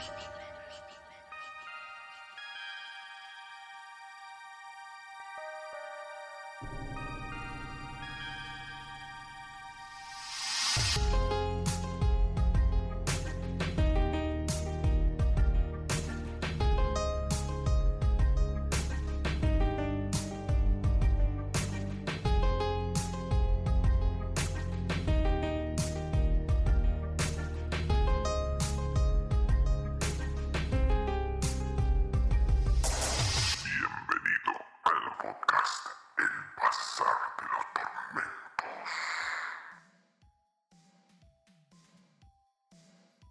Everything.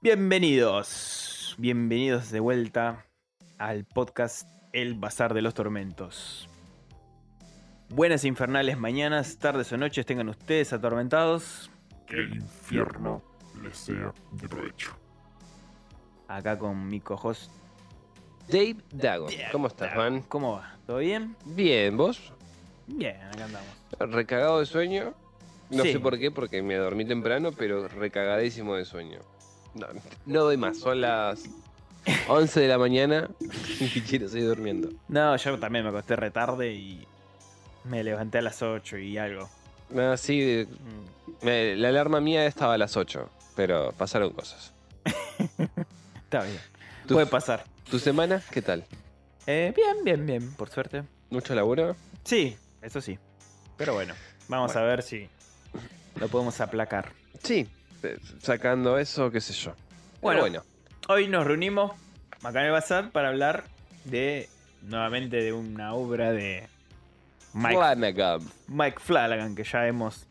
Bienvenidos, bienvenidos de vuelta al podcast El Bazar de los Tormentos. Buenas infernales mañanas, tardes o noches tengan ustedes atormentados. Que el infierno les sea de provecho. Acá con mi cohost. Dave Dagon. ¿Cómo estás, Juan? ¿Cómo va? ¿Todo bien? Bien, ¿vos? Bien, acá andamos. Recagado de sueño. No Sí. sé por qué, porque me dormí temprano, pero recagadísimo de sueño. No, no doy más, son las 11 de la mañana y quiero seguir durmiendo. No, yo también me acosté retarde y me levanté a las 8 y algo. No, sí, Mm, me- la alarma mía estaba a las 8, pero pasaron cosas. Está bien. ¿Tu, Puede pasar. ¿Tu semana qué tal? Eh, bien, bien, bien, por suerte. ¿Mucho laburo? Sí, eso sí. Pero bueno, vamos a ver si lo podemos aplacar. Sí, sacando eso, qué sé yo. Bueno. bueno, Hoy nos reunimos acá en el bazar para hablar de nuevamente de una obra de Mike, Flanagan. Mike Flanagan que ya hemos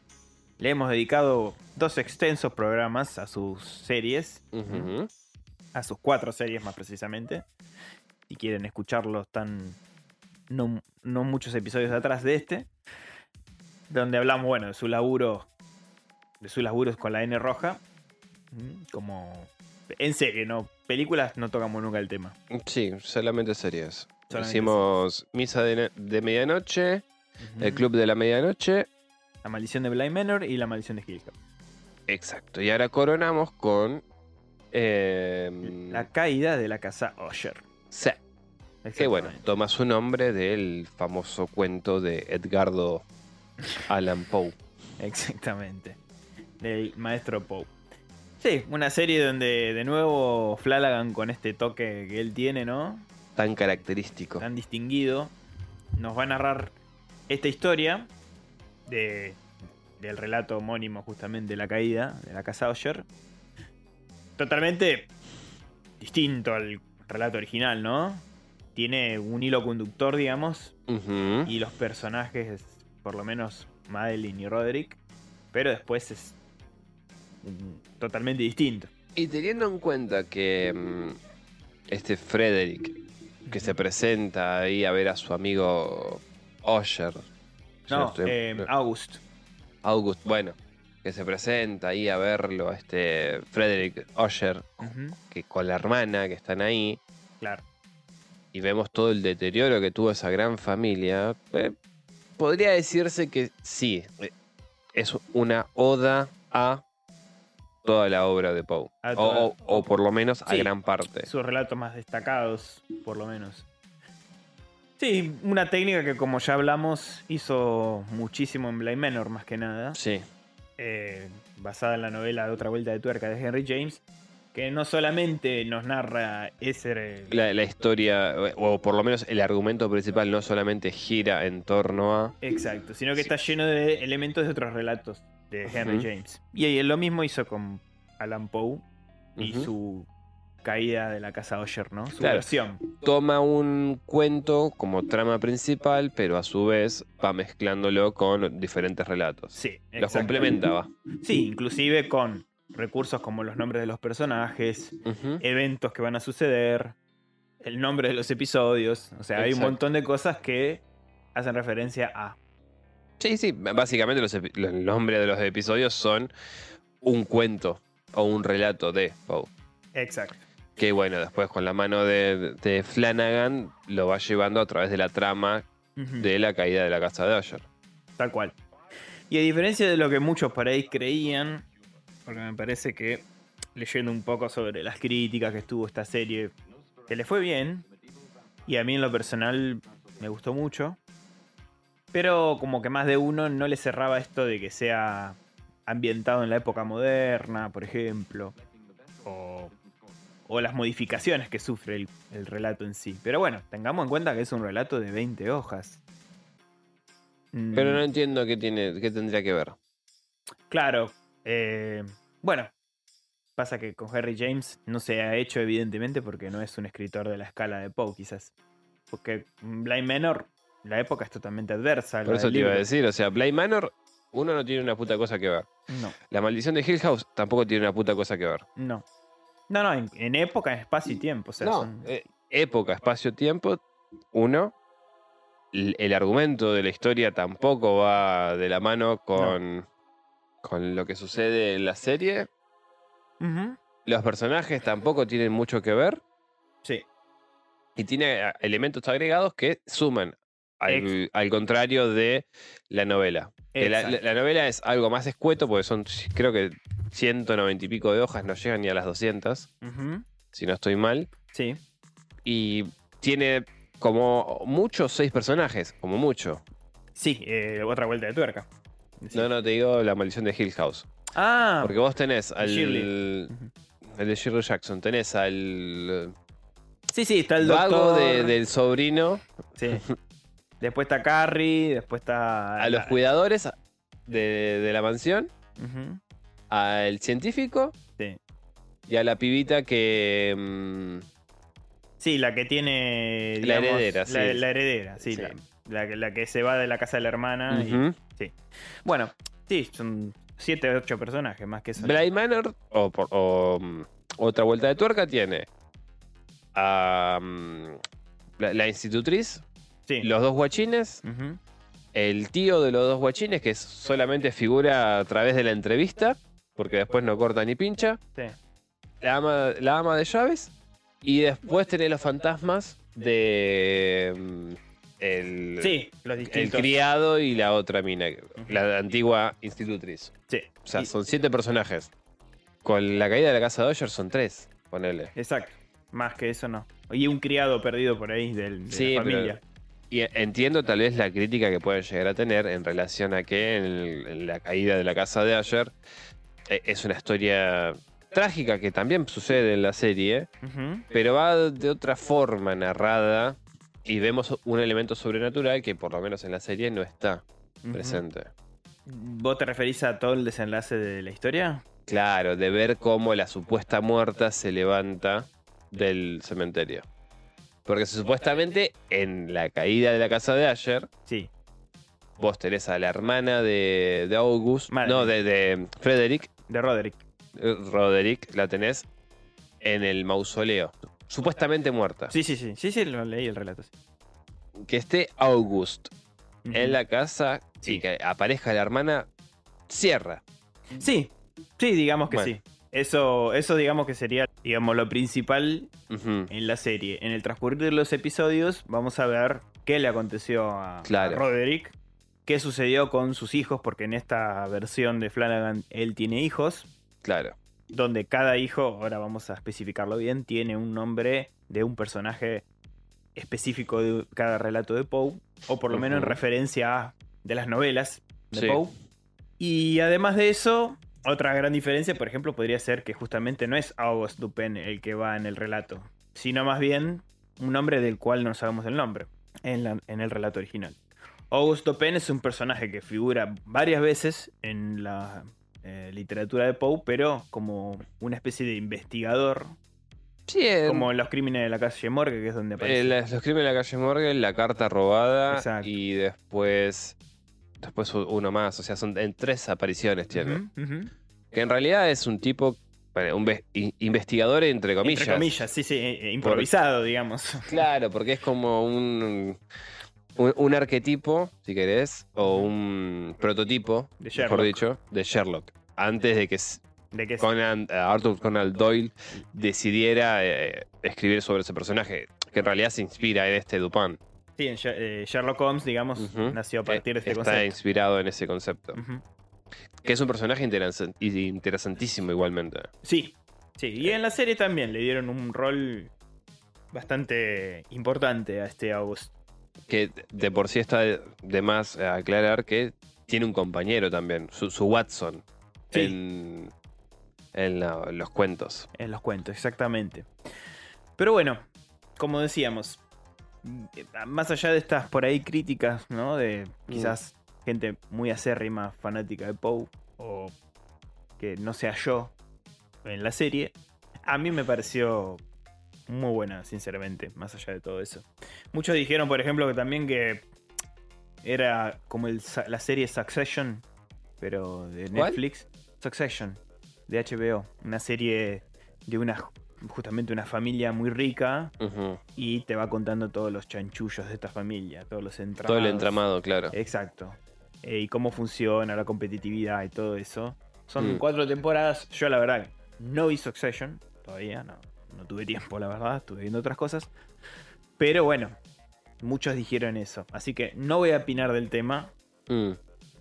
le hemos dedicado dos extensos programas a sus series, a sus cuatro series más precisamente. Si quieren escucharlos tan no, no muchos episodios atrás de este, donde hablamos bueno de su laburo de sus laburos con la N roja, mm, como en serie, no películas no tocamos nunca el tema. Sí, solamente series. Solamente Hicimos Misa de, de Medianoche, El Club de la Medianoche. La maldición de Blind Manor y la maldición de Hill. Exacto. Y ahora coronamos con. eh, La caída de la casa Osher. sí, que bueno, toma su nombre del famoso cuento de Edgardo Allan Poe. Exactamente. Del maestro Poe. Sí, una serie donde de nuevo Flanagan con este toque que él tiene, ¿no? Tan característico. Tan distinguido, nos va a narrar esta historia de, del relato homónimo justamente de la caída de la casa Osher. Totalmente distinto al relato original, ¿no? Tiene un hilo conductor, digamos, y los personajes, por lo menos Madeline y Roderick, pero después es totalmente distinto. Y teniendo en cuenta que mm, este Frederick, que se presenta ahí a ver a su amigo Osher. No, eh, August. August, bueno, que se presenta ahí a verlo, este Frederick Osher, que con la hermana que están ahí, Claro. y vemos todo el deterioro que tuvo esa gran familia, eh, podría decirse que sí, eh, es una oda a toda la obra de Poe. O, toda- o- o por lo menos a Sí. gran parte. Sus relatos más destacados, por lo menos. Sí, una técnica que como ya hablamos hizo muchísimo en Blind Manor más que nada. Sí, eh, basada en la novela de Otra Vuelta de Tuerca de Henry James, que no solamente nos narra ese... la, la historia, o por lo menos el argumento principal, no solamente gira en torno a... Exacto, sino que Sí. está lleno de elementos de otros relatos de Henry. James. Y lo mismo hizo con Alan Poe y su caída de la casa Osher, ¿no? Su Claro. versión. toma un cuento como trama principal, pero a su vez va mezclándolo con diferentes relatos. Sí, Los complementaba. Sí, inclusive con recursos como los nombres de los personajes, eventos que van a suceder, el nombre de los episodios. O sea, hay un montón de cosas que hacen referencia a. Sí, sí, básicamente los, los nombres de los episodios son un cuento o un relato de Poe. Exacto. Que bueno, después con la mano de, de Flanagan lo va llevando a través de la trama de la caída de la casa de Osher. Tal cual. Y a diferencia de lo que muchos por ahí creían, porque me parece que leyendo un poco sobre las críticas que estuvo esta serie, que le fue bien. Y a mí en lo personal me gustó mucho. Pero como que más de uno no le cerraba esto de que sea ambientado en la época moderna, por ejemplo. O, o las modificaciones que sufre el, el relato en sí. Pero bueno, tengamos en cuenta que es un relato de 20 hojas. Mm, Pero no entiendo qué, tiene, qué tendría que ver. Claro. eh, bueno, pasa que con Harry James no se ha hecho, evidentemente, porque no es un escritor de la escala de Poe, quizás. Porque Blind Manor, la época es totalmente adversa. Por eso te iba a decir, o sea, Blade Manor, uno no tiene una puta cosa que ver. No, La maldición de Hill House tampoco tiene una puta cosa que ver. no. No, no, en, en época, espacio y tiempo. O sea, no, son- eh, época, espacio, tiempo, uno. El argumento de la historia tampoco va de la mano con, con lo que sucede en la serie. Los personajes tampoco tienen mucho que ver. Sí, Y tiene a- elementos agregados que suman al, contrario de la novela. La, novela es algo más escueto porque son, creo que 190 y pico de hojas, no llegan ni a las 200, Ujú, si no estoy mal. sí. Y tiene como mucho seis personajes, como mucho. Sí, eh, otra vuelta de tuerca. Sí. No, no, te digo la maldición de Hill House. Ah, Porque vos tenés al. El de Shirley Jackson, tenés al. sí, sí, está el vago doctor. de- del sobrino, Sí. Después está Carrie, después está. a los cuidadores de, de la mansión, Ujú, al científico Sí. y a la pibita que. mm, Sí, la que tiene. La heredera, sí. la heredera, sí. Sí. La, la que- se va de la casa de la hermana. y- ujú. bueno, sí, son 7 o 8 personajes más que eso. Bly Manor, o, por- o, mm, otra vuelta de tuerca, tiene a mm, la, la institutriz, Sí. los dos guachines, el tío de los dos guachines, que solamente figura a través de la entrevista, porque después no corta ni pincha, sí. la ama, la ama de llaves, y después tenés los fantasmas de mm, el, Sí, los el criado y la otra mina, la antigua institutriz. Sí. O sea, Y- son siete personajes. Con la caída de la casa de Dodger son tres, ponele. Exacto. Más que eso no. Y un criado perdido por ahí del- de, Sí, la familia. Y entiendo tal vez la crítica que pueden llegar a tener en relación a que en, el- en la caída de la casa de Asher eh, es una historia trágica que también sucede en la serie, pero va de otra forma narrada y vemos un elemento sobrenatural que por lo menos en la serie no está presente. ¿Vos te referís a todo el desenlace de la historia? Claro, de ver cómo la supuesta muerta se levanta del cementerio. Porque supuestamente en la caída de la casa de Asher, Sí. vos tenés a la hermana de, de August, Madre. no, de, de Frederick, De Roderick. eh, Roderick, la tenés en el mausoleo, supuestamente muerta. Sí, sí, sí. Sí, sí, lo leí el relato. sí. Que esté August en la casa Sí. y que aparezca la hermana, cierra. Sí, sí, digamos que Bueno. sí. Eso, eso digamos que sería, digamos, lo principal en la serie. En el transcurrir de los episodios vamos a ver qué le aconteció a, a Claro. Roderick, qué sucedió con sus hijos, porque en esta versión de Flanagan él tiene hijos, Claro. donde cada hijo, ahora vamos a especificarlo bien, tiene un nombre de un personaje específico de cada relato de Poe, o por lo menos en referencia a de las novelas de Sí. Poe. Y además de eso, otra gran diferencia, por ejemplo, podría ser que justamente no es August Dupin el que va en el relato, sino más bien un nombre del cual no sabemos el nombre en, la- en el relato original. August Dupin es un personaje que figura varias veces en la eh, literatura de Poe, pero como una especie de investigador, Sí, en- como en los crímenes de la calle Morgue, que es donde aparece. los crímenes de la calle Morgan, la carta robada Exacto. y después después uno más. O sea, son en tres apariciones tiene. Ujú. Que en realidad es un tipo, bueno, un investigador entre comillas. Entre comillas, sí, sí, eh, eh, improvisado, digamos. Claro, porque es como un, un, un arquetipo, si querés, o un prototipo, De mejor Sherlock. dicho, de Sherlock. Antes de que s- De que Conan, eh, Arthur Conan Doyle decidiera eh, escribir sobre ese personaje, que en realidad se inspira en este Dupin. Sí, en Sher- eh, Sherlock Holmes, digamos, nació a partir de este Está concepto. inspirado en ese concepto. Ujú. Que es un personaje interesantísimo igualmente. Sí, Sí, y en la serie también le dieron un rol bastante importante a este August. Que de por sí está de, más aclarar que tiene un compañero también, su, su Watson, Sí. en, en la- los cuentos. En los cuentos, exactamente. Pero bueno, como decíamos, más allá de estas por ahí críticas, ¿no? De quizás gente muy acérrima, fanática de Poe, o que no sea yo en la serie, a mí me pareció muy buena, sinceramente, más allá de todo eso. Muchos dijeron, por ejemplo, que también que era como el la serie Succession, pero de ¿Cuál? Netflix. Succession, de HBO. Una serie de una justamente una familia muy rica y te va contando todos los chanchullos de esta familia, todos los entramados. Todo el entramado, claro. Exacto. Eh, y cómo funciona la competitividad y todo eso. Son Mm. cuatro temporadas. Yo la verdad no vi Succession todavía, no, no tuve tiempo, la verdad, estuve viendo otras cosas. Pero bueno, muchos dijeron eso. Así que no voy a opinar del tema. Mm.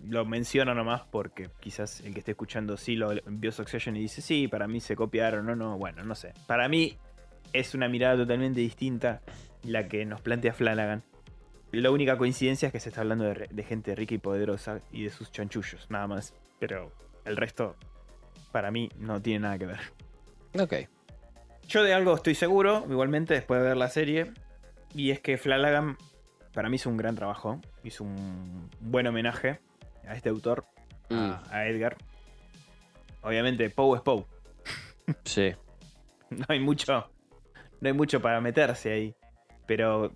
Lo menciono nomás porque quizás el que esté escuchando sí lo vio Succession y dice, sí, para mí se copiaron, no, no, bueno, no sé. Para mí es una mirada totalmente distinta la que nos plantea Flanagan. La única coincidencia es que se está hablando de, gente rica y poderosa y de sus chanchullos, nada más. Pero el resto, para mí, no tiene nada que ver. Ok. Yo de algo estoy seguro, igualmente, después de ver la serie. Y es que Flanagan, para mí, hizo un gran trabajo. Hizo un buen homenaje a este autor, Mm. a, a Edgar. Obviamente, Poe es Poe. Sí. No hay mucho. No hay mucho para meterse ahí. Pero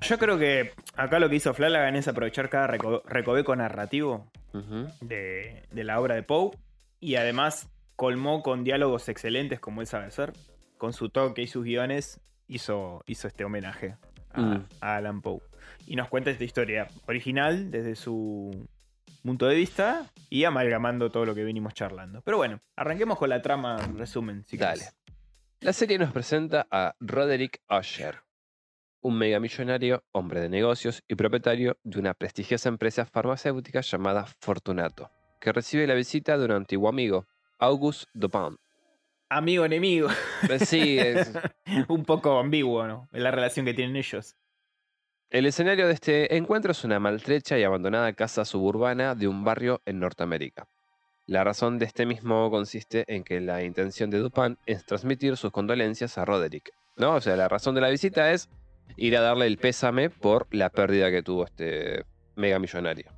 yo creo que acá lo que hizo Flanagan es aprovechar cada reco- recoveco narrativo de, de la obra de Poe. Y además colmó con diálogos excelentes como él sabe hacer. Con su toque y sus guiones hizo, hizo este homenaje a, Mm. a Alan Poe. Y nos cuenta esta historia original desde su punto de vista y amalgamando todo lo que venimos charlando. Pero bueno, arranquemos con la trama resumen. Si Dale. querés. La serie nos presenta a Roderick Usher, un megamillonario, hombre de negocios y propietario de una prestigiosa empresa farmacéutica llamada Fortunato, que recibe la visita de un antiguo amigo, Auguste Dupin. Amigo enemigo. Eh, Sí, es- Un poco ambiguo, ¿no? La relación que tienen ellos. el escenario de este encuentro es una maltrecha y abandonada casa suburbana de un barrio en Norteamérica. La razón de este mismo consiste en que la intención de Dupin es transmitir sus condolencias a Roderick. ¿no? O sea, la razón de la visita es ir a darle el pésame por la pérdida que tuvo este mega millonario.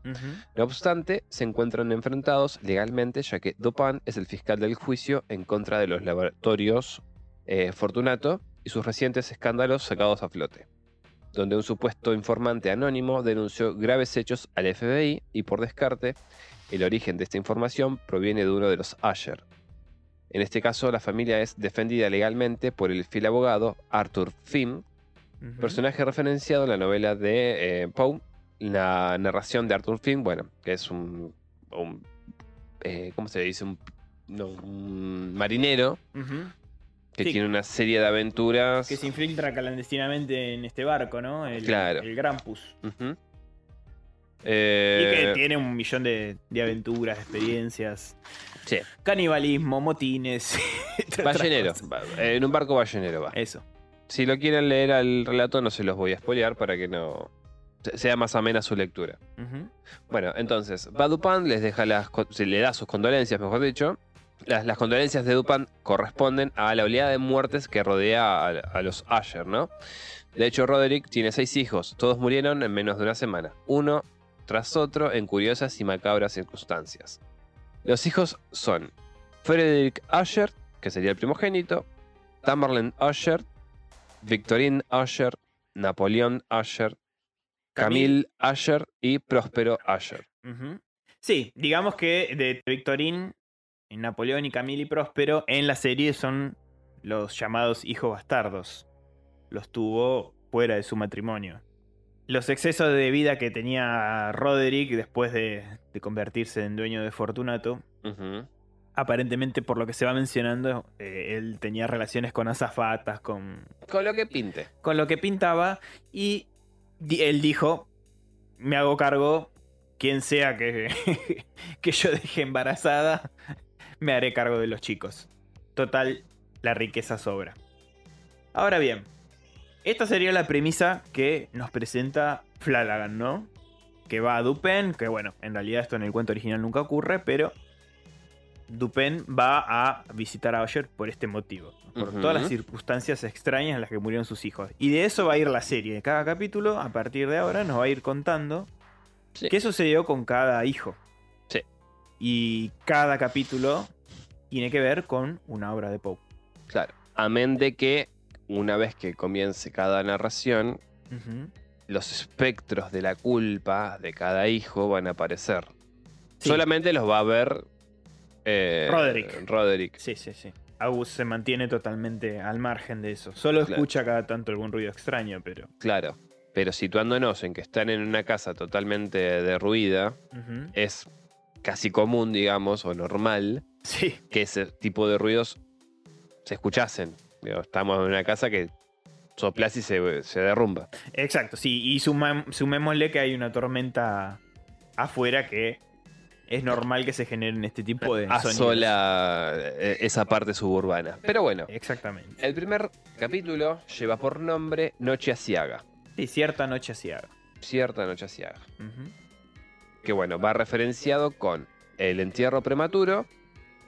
No obstante, se encuentran enfrentados legalmente ya que Dupin es el fiscal del juicio en contra de los laboratorios eh, Fortunato y sus recientes escándalos sacados a flote, donde un supuesto informante anónimo denunció graves hechos al FBI y por descarte, el origen de esta información proviene de uno de los Asher. En este caso, la familia es defendida legalmente por el fiel abogado Arthur Finn, Personaje referenciado en la novela de eh, Poe, la narración de Arthur Finn, bueno, que es un, un, eh, ¿cómo se dice? Un, no, un marinero que Sí. tiene una serie de aventuras. Que se infiltra clandestinamente en este barco, ¿no? El, Claro. el Grampus. Y Eh, que tiene un millón de, de aventuras, experiencias. Sí. Canibalismo, motines. ballenero, en un barco ballenero va. Eso. Si lo quieren leer al relato, no se los voy a spoilear para que no se- sea más amena su lectura. Bueno, entonces, va Dupin, les deja las, le da sus condolencias, mejor dicho. Las, las condolencias de Dupin corresponden a la oleada de muertes que rodea a, a los Asher, ¿no? De hecho, Roderick tiene seis hijos, todos murieron en menos de una semana, uno tras otro en curiosas y macabras circunstancias. Los hijos son Frederick Asher, que sería el primogénito, Tamerlane Asher, Victorine Asher, Napoleón Asher, Camille Asher y Próspero Asher. Sí, digamos que de Victorín, Napoleón y Camille y Próspero en la serie son los llamados hijos bastardos. Los tuvo fuera de su matrimonio. Los excesos de vida que tenía Roderick después de, de convertirse en dueño de Fortunato. Aparentemente por lo que se va mencionando, eh, él tenía relaciones con azafatas, con, Con lo que pinte. con lo que pintaba y él dijo, me hago cargo, quien sea que, que yo deje embarazada, me haré cargo de los chicos. Total, la riqueza sobra. Ahora bien, esta sería la premisa que nos presenta Flanagan, ¿no? Que va a Dupin, que bueno, en realidad esto en el cuento original nunca ocurre, pero Dupin va a visitar a Usher por este motivo, por todas las circunstancias extrañas en las que murieron sus hijos. Y de eso va a ir la serie. Cada capítulo, a partir de ahora, nos va a ir contando Sí. qué sucedió con cada hijo. Sí. Y cada capítulo tiene que ver con una obra de Poe. Claro. Amén de que una vez que comience cada narración, los espectros de la culpa de cada hijo van a aparecer. Sí. Solamente los va a ver eh, Roderick. Roderick. Sí, sí, sí. August se mantiene totalmente al margen de eso. Solo Claro. escucha cada tanto algún ruido extraño, pero. Claro. Pero situándonos en que están en una casa totalmente derruida, es casi común, digamos, o normal, Sí, que ese tipo de ruidos se escuchasen. Estamos en una casa que soplas y se, se derrumba. exacto, sí. Y sumémosle que hay una tormenta afuera que es normal que se generen este tipo de sonidos. Asola eh, esa parte suburbana. Pero bueno, Exactamente. el primer capítulo lleva por nombre Noche Asiaga. Sí, cierta noche asiaga. Cierta Noche Asiaga. Que bueno, va referenciado con el entierro prematuro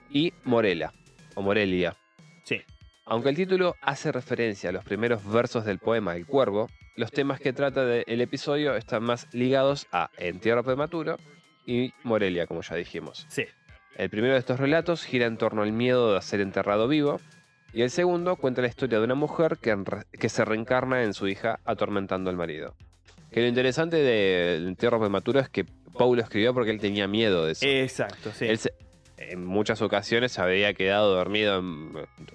y Morela, o Morelia. Sí. Aunque el título hace referencia a los primeros versos del poema El Cuervo, los temas que trata de- el episodio están más ligados a Entierro Prematuro y Morelia, como ya dijimos. Sí. El primero de estos relatos gira en torno al miedo de ser enterrado vivo, y el segundo cuenta la historia de una mujer que, se reencarna en su hija atormentando al marido. Que lo interesante del entierro prematuro es que Paulo escribió porque él tenía miedo de eso. Exacto, sí. Él se- en muchas ocasiones se había quedado dormido en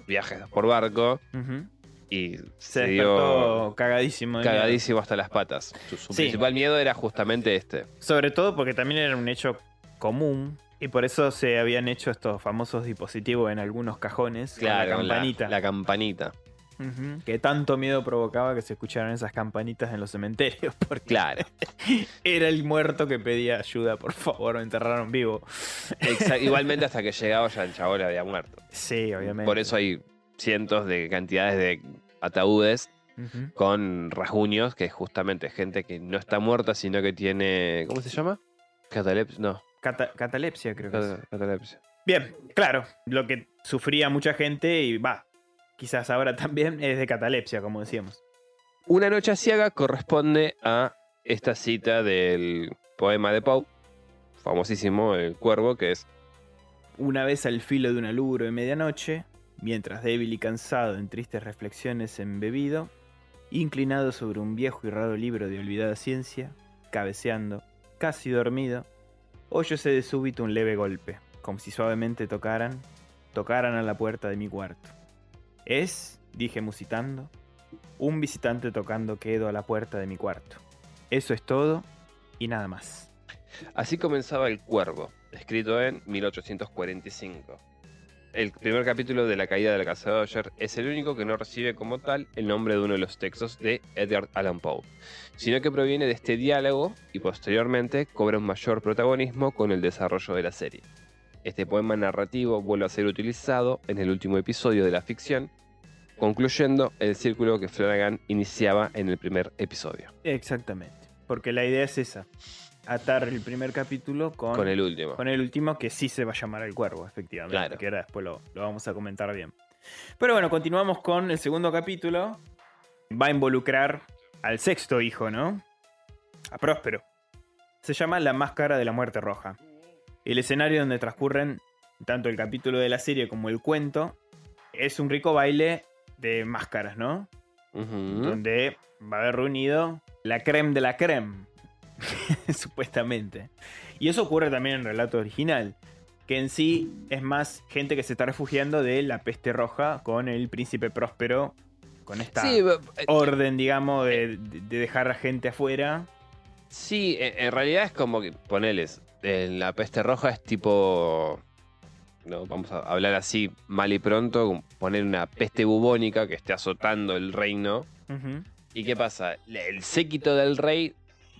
viajes por barco Ujú. Y Se se, dio despertó cagadísimo. de miedo. cagadísimo hasta las patas. Su, su Sí. principal miedo era justamente este. Sobre todo porque también era un hecho común. Y por eso se habían hecho estos famosos dispositivos en algunos cajones. Claro, la campanita. La, campanita. Que tanto miedo provocaba que se escucharan esas campanitas en los cementerios. Porque Claro. era el muerto que pedía ayuda, por favor, me enterraron vivo. Igualmente hasta que llegaba ya el chabón había muerto. Sí, obviamente. Por eso hay cientos de cantidades de ataúdes con rasguños, que es justamente gente que no está muerta, sino que tiene. ¿Cómo se llama? Catalepsia. No, Cata- catalepsia, creo que es. catalepsia. Bien, claro, lo que sufría mucha gente y va, quizás ahora también es de catalepsia, como decíamos. Una noche asiaga corresponde a esta cita del poema de Poe, famosísimo, El Cuervo, que es Una vez al filo de una lugro de medianoche, mientras débil y cansado en tristes reflexiones embebido, inclinado sobre un viejo y raro libro de olvidada ciencia, cabeceando, casi dormido, oyóse de súbito un leve golpe, como si suavemente tocaran, tocaran a la puerta de mi cuarto. Es, dije musitando, un visitante tocando quedo a la puerta de mi cuarto. Eso es todo y nada más. Así comenzaba El Cuervo, escrito en 1845. El primer capítulo de La caída de la casa de es el único que no recibe como tal el nombre de uno de los textos de Edgar Allan Poe, sino que proviene de este diálogo y posteriormente cobra un mayor protagonismo con el desarrollo de la serie. Este poema narrativo vuelve a ser utilizado en el último episodio de la ficción, concluyendo el círculo que Flanagan iniciaba en el primer episodio, Exactamente. Porque la idea es esa. Atar el primer capítulo con, con el último. con el último que sí se va a llamar El Cuervo, efectivamente. Claro. Que ahora después lo, lo vamos a comentar bien. Pero bueno, continuamos con el segundo capítulo. Va a involucrar al sexto hijo, ¿no? A Próspero. Se llama La Máscara de la Muerte Roja. El escenario donde transcurren tanto el capítulo de la serie como el cuento es un rico baile de máscaras, ¿no? Donde va a haber reunido la creme de la creme, supuestamente. Y eso ocurre también en el relato original, que en sí es más gente que se está refugiando de la peste roja con el príncipe próspero, con esta Sí, b- eh, orden, digamos, de, de dejar a gente afuera. Sí, en, realidad es como que, poneles, en la peste roja es tipo, no, vamos a hablar así mal y pronto, poner una peste bubónica que esté azotando el reino. ¿Y qué pasa? El séquito del rey,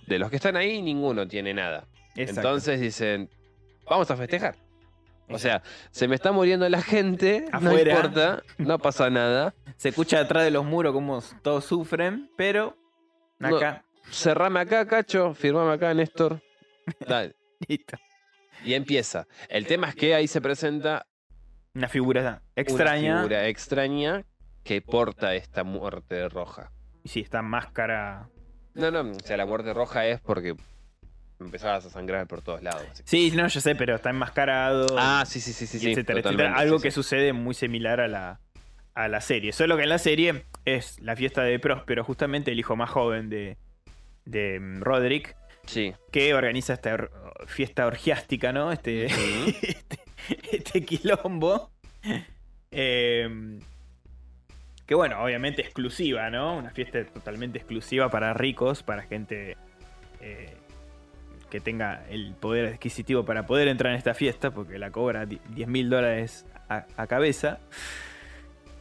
de los que están ahí, ninguno tiene nada. Exacto. Entonces dicen, vamos a festejar. O sea, se me está muriendo la gente, no Afuera. importa, no pasa nada. Se escucha detrás de los muros como todos sufren, pero No. acá, Cerrame acá, Cacho, firmame acá, Néstor. Dale. listo. Y empieza. El tema es que ahí se presenta Una figura una extraña. figura extraña que porta esta muerte roja. Y sí, esta máscara. No, no, o sea, la muerte roja es porque empezabas a sangrar por todos lados. Sí, no, yo sé, pero está enmascarado. Ah, sí, sí, sí, sí, etcétera, etcétera. Algo sí, que sí. sucede muy similar a la, a la serie. Solo que en la serie es la fiesta de Próspero, justamente el hijo más joven de, de mm, Roderick, Sí. que organiza esta or- fiesta orgiástica, ¿no? Este, este, este quilombo. Eh, que bueno, obviamente exclusiva, ¿no? Una fiesta totalmente exclusiva para ricos, para gente eh, que tenga el poder adquisitivo para poder entrar en esta fiesta, porque la cobra di- 10 mil dólares a, a cabeza.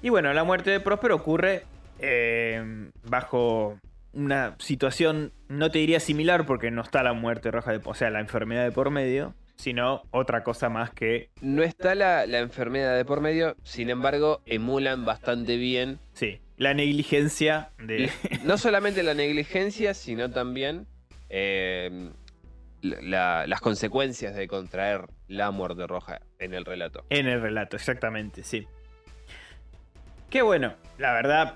Y bueno, la muerte de Próspero ocurre eh, bajo una situación, no te diría similar, porque no está la muerte roja, de, o sea, la enfermedad de por medio, sino otra cosa más que, No está la, la enfermedad de por medio, sin embargo, emulan bastante bien sí, la negligencia de... no solamente la negligencia, sino también eh, la- las consecuencias de contraer la muerte roja en el relato. En el relato, exactamente, sí. Qué bueno, la verdad,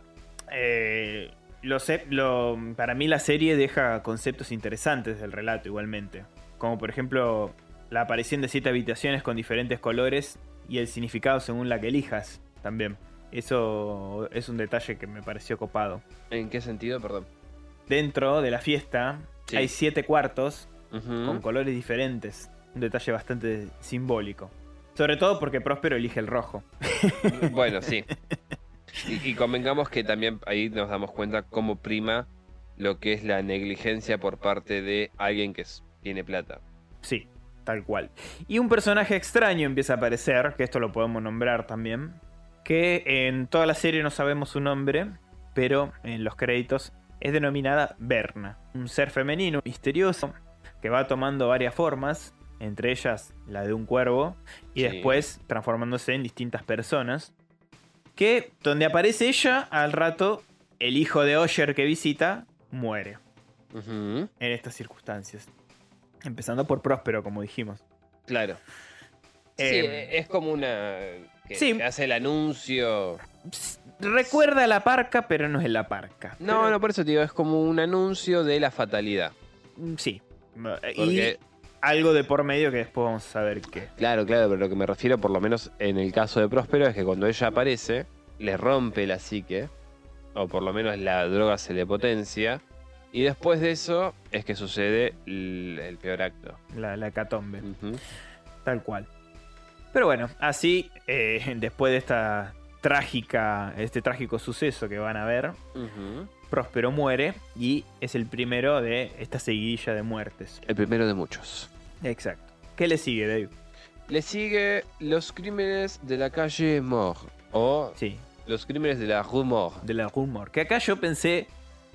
eh, lo sé, lo- para mí la serie deja conceptos interesantes del relato igualmente. Como por ejemplo la aparición de siete habitaciones con diferentes colores y el significado según la que elijas también. Eso es un detalle que me pareció copado. ¿En qué sentido? Perdón. Dentro de la fiesta Sí. hay siete cuartos con colores diferentes. Un detalle bastante simbólico. Sobre todo porque Próspero elige el rojo. Bueno, sí. Y, y convengamos que también ahí nos damos cuenta cómo prima lo que es la negligencia por parte de alguien que tiene plata. Sí, tal cual. Y un personaje extraño empieza a aparecer, que esto lo podemos nombrar también, que en toda la serie no sabemos su nombre, pero en los créditos es denominada Berna, un ser femenino misterioso que va tomando varias formas, entre ellas la de un cuervo, y Sí. después transformándose en distintas personas, que donde aparece ella, al rato el hijo de Osher que visita muere en estas circunstancias. Empezando por Próspero, como dijimos. Claro. Sí, Eh, es como una... Que sí. que hace el anuncio... Recuerda a la parca, pero no es la parca. No, Pero, no, por eso te digo, es como un anuncio de la fatalidad. mm, Sí. Porque, Y algo de por medio que después vamos a saber qué. claro, claro, pero lo que me refiero, por lo menos en el caso de Próspero, es que cuando ella aparece, le rompe la psique, o por lo menos la droga se le potencia, y después de eso es que sucede el, el peor acto. La, la hecatombe. Ujú. Tal cual. Pero bueno, así, eh, después de esta trágica, este trágico suceso que van a ver, Ujú. Próspero muere y es el primero de esta seguidilla de muertes. El primero de muchos. Exacto. ¿Qué le sigue, Dave? Le sigue los crímenes de la calle Mort, o Sí, los crímenes de la Rue Mort. de la rumor. Que acá yo pensé,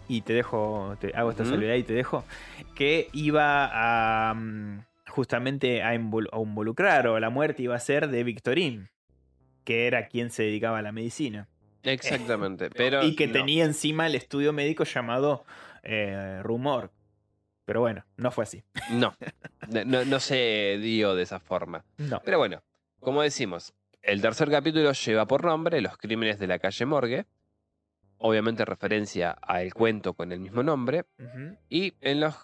y te dejo, te hago esta Ujú. salvedad y te dejo, que iba a mm, justamente a, invol- a involucrar o la muerte iba a ser de Victorín, que era quien se dedicaba a la medicina. Exactamente, pero... y que no. tenía encima el estudio médico llamado eh, Rumor. Pero bueno, no fue así. No, no, no se dio de esa forma. No. Pero bueno, como decimos, el tercer capítulo lleva por nombre Los crímenes de la calle Morgue. Obviamente referencia al cuento con el mismo nombre. Y en los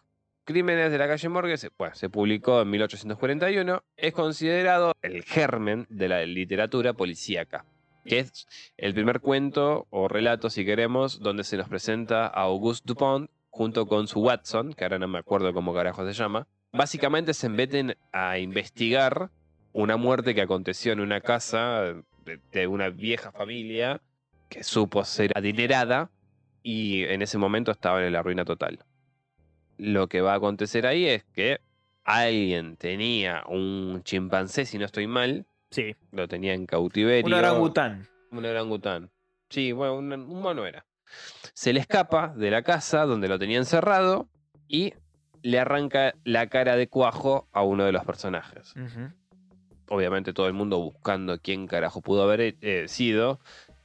crímenes de la calle Morgue, se, bueno, se publicó en 1841. Es considerado el germen de la literatura policíaca. Que es el primer cuento o relato, si queremos, donde se nos presenta a Auguste Dupont junto con su Watson, que ahora no me acuerdo cómo carajo se llama. Básicamente se meten a investigar una muerte que aconteció en una casa de una vieja familia que supo ser adinerada y en ese momento estaban en la ruina total. Lo que va a acontecer ahí es que alguien tenía un chimpancé, si no estoy mal, Sí, lo tenía en cautiverio. un orangután. Un orangután. Sí, bueno, un, un mono era. Se le escapa de la casa donde lo tenía encerrado y le arranca la cara de cuajo a uno de los personajes. Obviamente todo el mundo buscando quién carajo pudo haber eh, sido.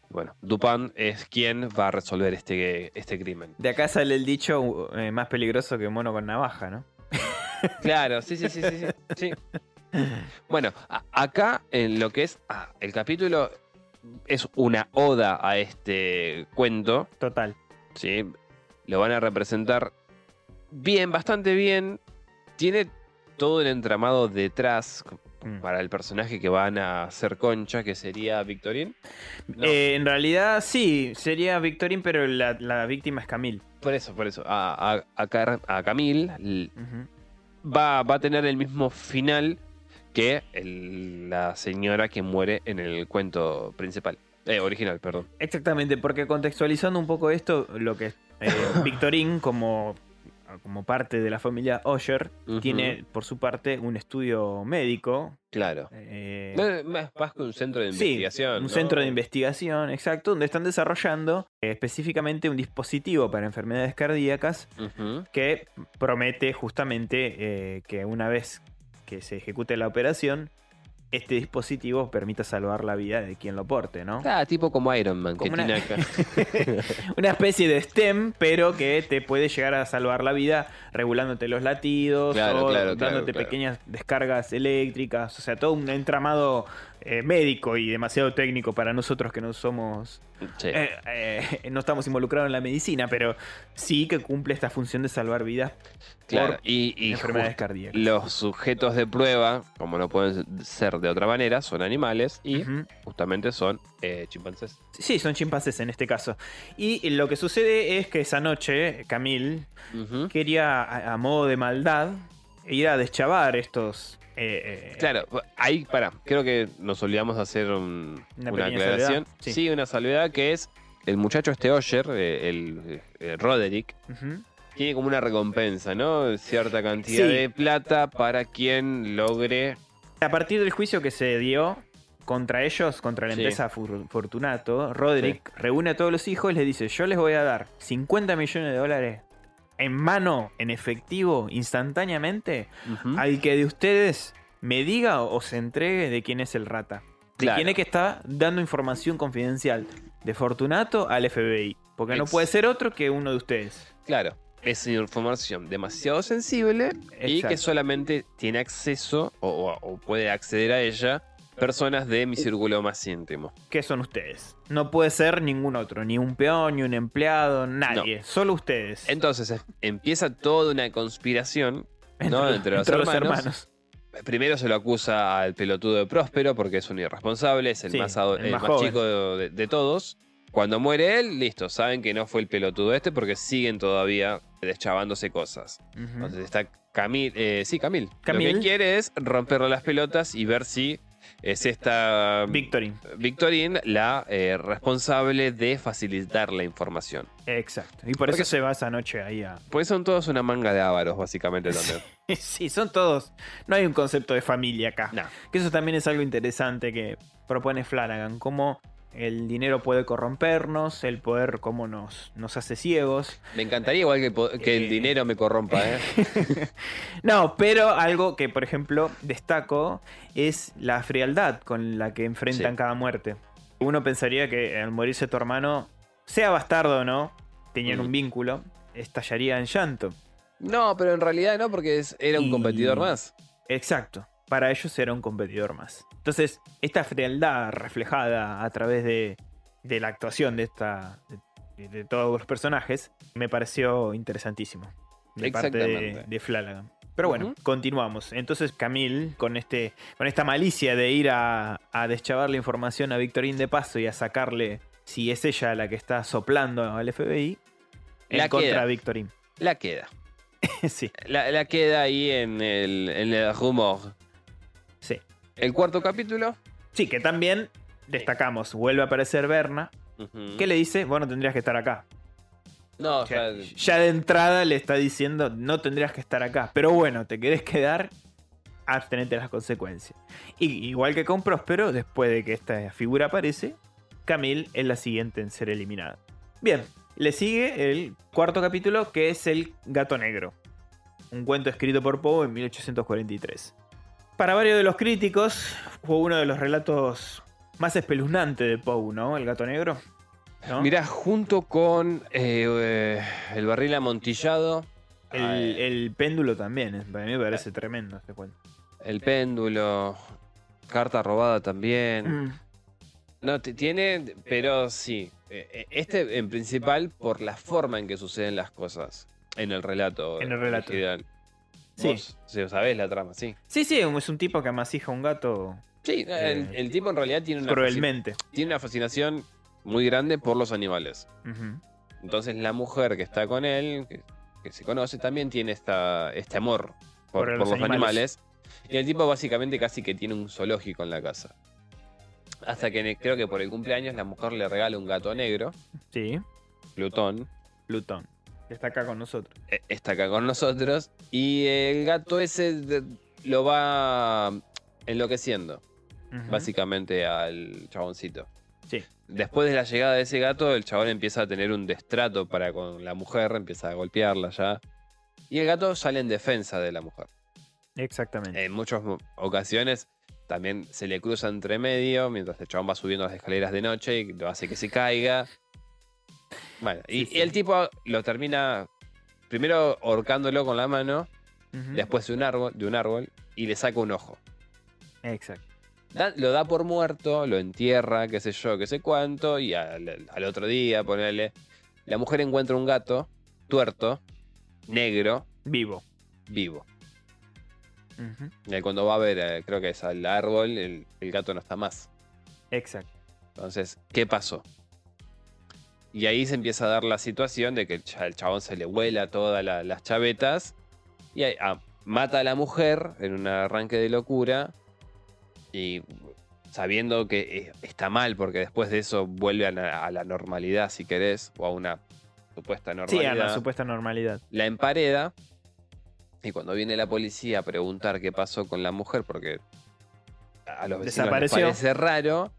Bueno, Dupin es quien va a resolver este, este crimen. De acá sale el dicho eh, más peligroso que mono con navaja, ¿no? Claro, sí, sí, sí, sí. sí, sí. Bueno, acá en lo que es ah, el capítulo es una oda a este cuento. Total. ¿sí? Lo van a representar bien, bastante bien. Tiene todo el entramado detrás Mm. para el personaje que van a hacer concha, que sería Victorín. No, Eh, en realidad sí, sería Victorín, pero la, la víctima es Camille. por eso, por eso. A, a, a Car- a Camille va, va a tener el mismo final que el- la señora que muere en el cuento principal. Eh, original, perdón. Exactamente, porque contextualizando un poco esto, lo que eh, Victorín, como, como parte de la familia Osher, Ujú. tiene por su parte un estudio médico. Claro. eh, Más, más- más que un centro de Sí, investigación. un ¿no? centro de investigación, exacto, donde están desarrollando eh, específicamente un dispositivo para enfermedades cardíacas Ujú. que promete justamente eh, que una vez que se ejecute la operación, este dispositivo permita salvar la vida de quien lo porte, ¿no? Ah, tipo como Iron Man, que Como una- tiene acá. Una especie de STEM, pero que te puede llegar a salvar la vida regulándote los latidos Claro, o claro, dándote claro. pequeñas descargas eléctricas. O sea, todo un entramado eh, médico y demasiado técnico para nosotros que no somos. Sí. eh, eh, no estamos involucrados en la medicina, pero sí que cumple esta función de salvar vidas claro. por Y, y enfermedades cardíacas. los sujetos de prueba, como no pueden ser de otra manera, son animales y justamente son chimpancés. Sí, son chimpancés en este caso. Y lo que sucede es que esa noche, Camille Ujú. quería, a, a modo de maldad, ir a deschavar estos. Eh, eh, Claro, ahí, para, creo que nos olvidamos de hacer un- Una aclaración. sí. Sí. una salvedad que es el muchacho este Osher, eh, el Roderick, tiene como una recompensa, ¿no? Cierta cantidad Sí. de plata para quien logre. A partir del juicio que se dio contra ellos, contra la Sí. empresa Fortunato, Roderick reúne a todos los hijos y les dice: Yo les voy a dar 50 millones de dólares en mano, en efectivo, instantáneamente, al que de ustedes me diga o se entregue de quién es el rata. De Claro. quién es que está dando información confidencial de Fortunato al FBI. Porque no puede ser otro que uno de ustedes. Claro, es información demasiado sensible y que solamente tiene acceso o, o- o puede acceder a ella personas de mi círculo más íntimo. ¿Qué son ustedes? No puede ser ningún otro, ni un peón, ni un empleado, nadie. Solo ustedes. Entonces es- empieza toda una conspiración. ¿no? Entre- los entre los hermanos. Primero se lo acusa al pelotudo de Próspero porque es un irresponsable, es el Sí, más, ado- el el más más joven. chico de, de todos. Cuando muere él, listo, saben que no fue el pelotudo este porque siguen todavía deschavándose cosas. Entonces está Camil, eh, sí, Camil. Camil. Lo que quiere es romperle las pelotas y ver si es esta Victorin. Victorine la eh, responsable de facilitar la información. Exacto. Y por Porque- eso se va esa noche ahí a. Pues son todos una manga de ávaros, básicamente también. sí, son todos. No hay un concepto de familia acá. No. Que eso también es algo interesante que propone Flanagan. Cómo el dinero puede corrompernos, el poder cómo nos, nos hace ciegos. Me encantaría igual que, que Eh. el dinero me corrompa, ¿eh? No, pero algo que, por ejemplo, destaco es la frialdad con la que enfrentan Sí. cada muerte. Uno pensaría que al morirse tu hermano, sea bastardo o no, tenían Mm. un vínculo, estallaría en llanto. No, pero en realidad no, porque es- era un Y- competidor más. Exacto. Para ellos era un competidor más. Entonces, esta frialdad reflejada a través de, de la actuación de esta. De, de todos los personajes, me pareció interesantísimo. De parte de, Flanagan. Pero bueno, continuamos. Entonces Camille, con este. con esta malicia de ir a, a deschavar la información a Victorine de paso y a sacarle si es ella la que está soplando al FBI. En La contra queda. de Victorine. La queda. sí, La, la queda ahí en el, en el rumor. El cuarto capítulo. Sí, que también destacamos. Vuelve a aparecer Berna. Ujú. ¿Qué le dice? Bueno, tendrías que estar acá. No, O sea, ya- ya de entrada le está diciendo, no tendrías que estar acá. Pero bueno, te querés quedar, abstenete de las consecuencias. Y, igual que con Próspero, después de que esta figura aparece, Camille es la siguiente en ser eliminada. Bien, le sigue el cuarto capítulo, que es El Gato Negro. Un cuento escrito por Poe en 1843. Para varios de los críticos, fue uno de los relatos más espeluznantes de Poe, ¿no? El gato negro. ¿no? Mirá, junto con eh, eh, el barril amontillado, el, ah, el péndulo también, eh, para mí me parece tremendo este cuento. el péndulo, carta robada también. Mm, No, tiene, pero sí. eh, eh, Este en principal por la forma en que suceden las cosas en el relato. En el relato. original. Sí. Vos, sabés la trama, sí. Sí, sí, es un tipo que amasija un gato Sí, el, el tipo en realidad tiene una, fasci- cruelmente. tiene una fascinación muy grande por los animales. Entonces la mujer que está con él, que, que se conoce, también tiene esta, este amor por, Por por los los, animales. animales. Y el tipo básicamente casi que tiene un zoológico en la casa. Hasta que creo que por el cumpleaños la mujer le regala un gato negro, Sí, Plutón, Plutón. Está acá con nosotros. eh, está acá con nosotros, y el gato ese lo va enloqueciendo, básicamente al chaboncito. Sí. Después de la llegada de ese gato, el chabón empieza a tener un destrato para con la mujer, empieza a golpearla ya. Y el gato sale en defensa de la mujer. Exactamente. En muchas ocasiones también se le cruza entre medio mientras el chabón va subiendo las escaleras de noche y lo hace que se caiga. Bueno, y, Sí, sí. y el tipo lo termina primero ahorcándolo con la mano, después de un árbol, de un árbol y le saca un ojo. Exacto. Da- lo da por muerto, lo entierra, qué sé yo, qué sé cuánto, y al, al otro día, ponerle. La mujer encuentra un gato tuerto, negro, Vivo. vivo. Y ahí cuando va a ver, eh, creo que es al árbol, el, el gato no está más. Exacto. Entonces, ¿qué pasó? Y ahí se empieza a dar la situación de que el, cha- el chabón se le vuela todas la- las chavetas y ahí- ah, mata a la mujer en un arranque de locura y sabiendo que eh, está mal porque después de eso vuelve a, la- a la normalidad si querés o a una supuesta Sí, normalidad. a la supuesta normalidad. la empareda y cuando viene la policía a preguntar qué pasó con la mujer porque a los vecinos les Desapareció. parece raro,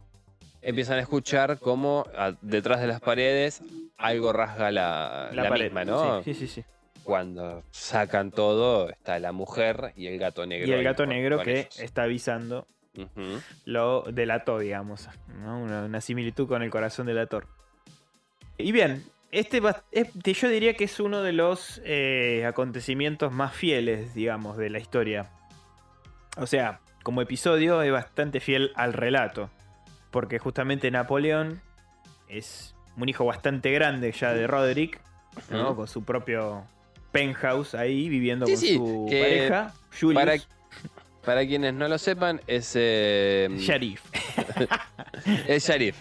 empiezan a escuchar cómo a- detrás de las paredes algo rasga la, La, la pared. misma, ¿no? Sí, sí, sí. Cuando sacan todo, está la mujer y el gato negro. Y el gato con- negro con que ellos. está avisando lo delató, digamos. ¿no? Una, una similitud con el corazón delator. Y bien, este va- yo diría que es uno de los eh, acontecimientos más fieles, digamos, de la historia. O sea, como episodio es bastante fiel al relato. Porque justamente Napoleón es un hijo bastante grande ya de Roderick, ¿no? Con su propio penthouse ahí, viviendo Sí, con sí, su que pareja, Julius. Para, para quienes no lo sepan, es, eh, Sheriff. es sheriff.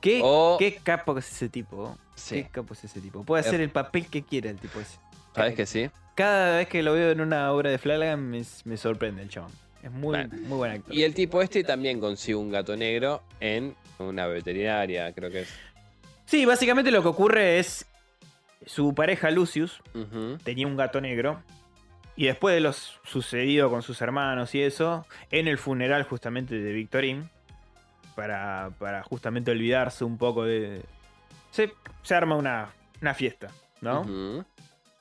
¿Qué, O- qué capo es ese tipo? Sí. ¿Qué capo es ese tipo? Puede hacer el papel que quiera el tipo ese. ¿Sabes que sí? Cada vez que lo veo en una obra de Flanagan me, me sorprende el chabón. Es muy, Bueno. muy buen actor. Y el tipo este también consigue un gato negro en una veterinaria, creo que es. Sí, básicamente lo que ocurre es su pareja Lucius tenía un gato negro y después de lo sucedido con sus hermanos y eso, en el funeral justamente de Victorín, para, para justamente olvidarse un poco de... Se, se arma una, una fiesta, ¿no?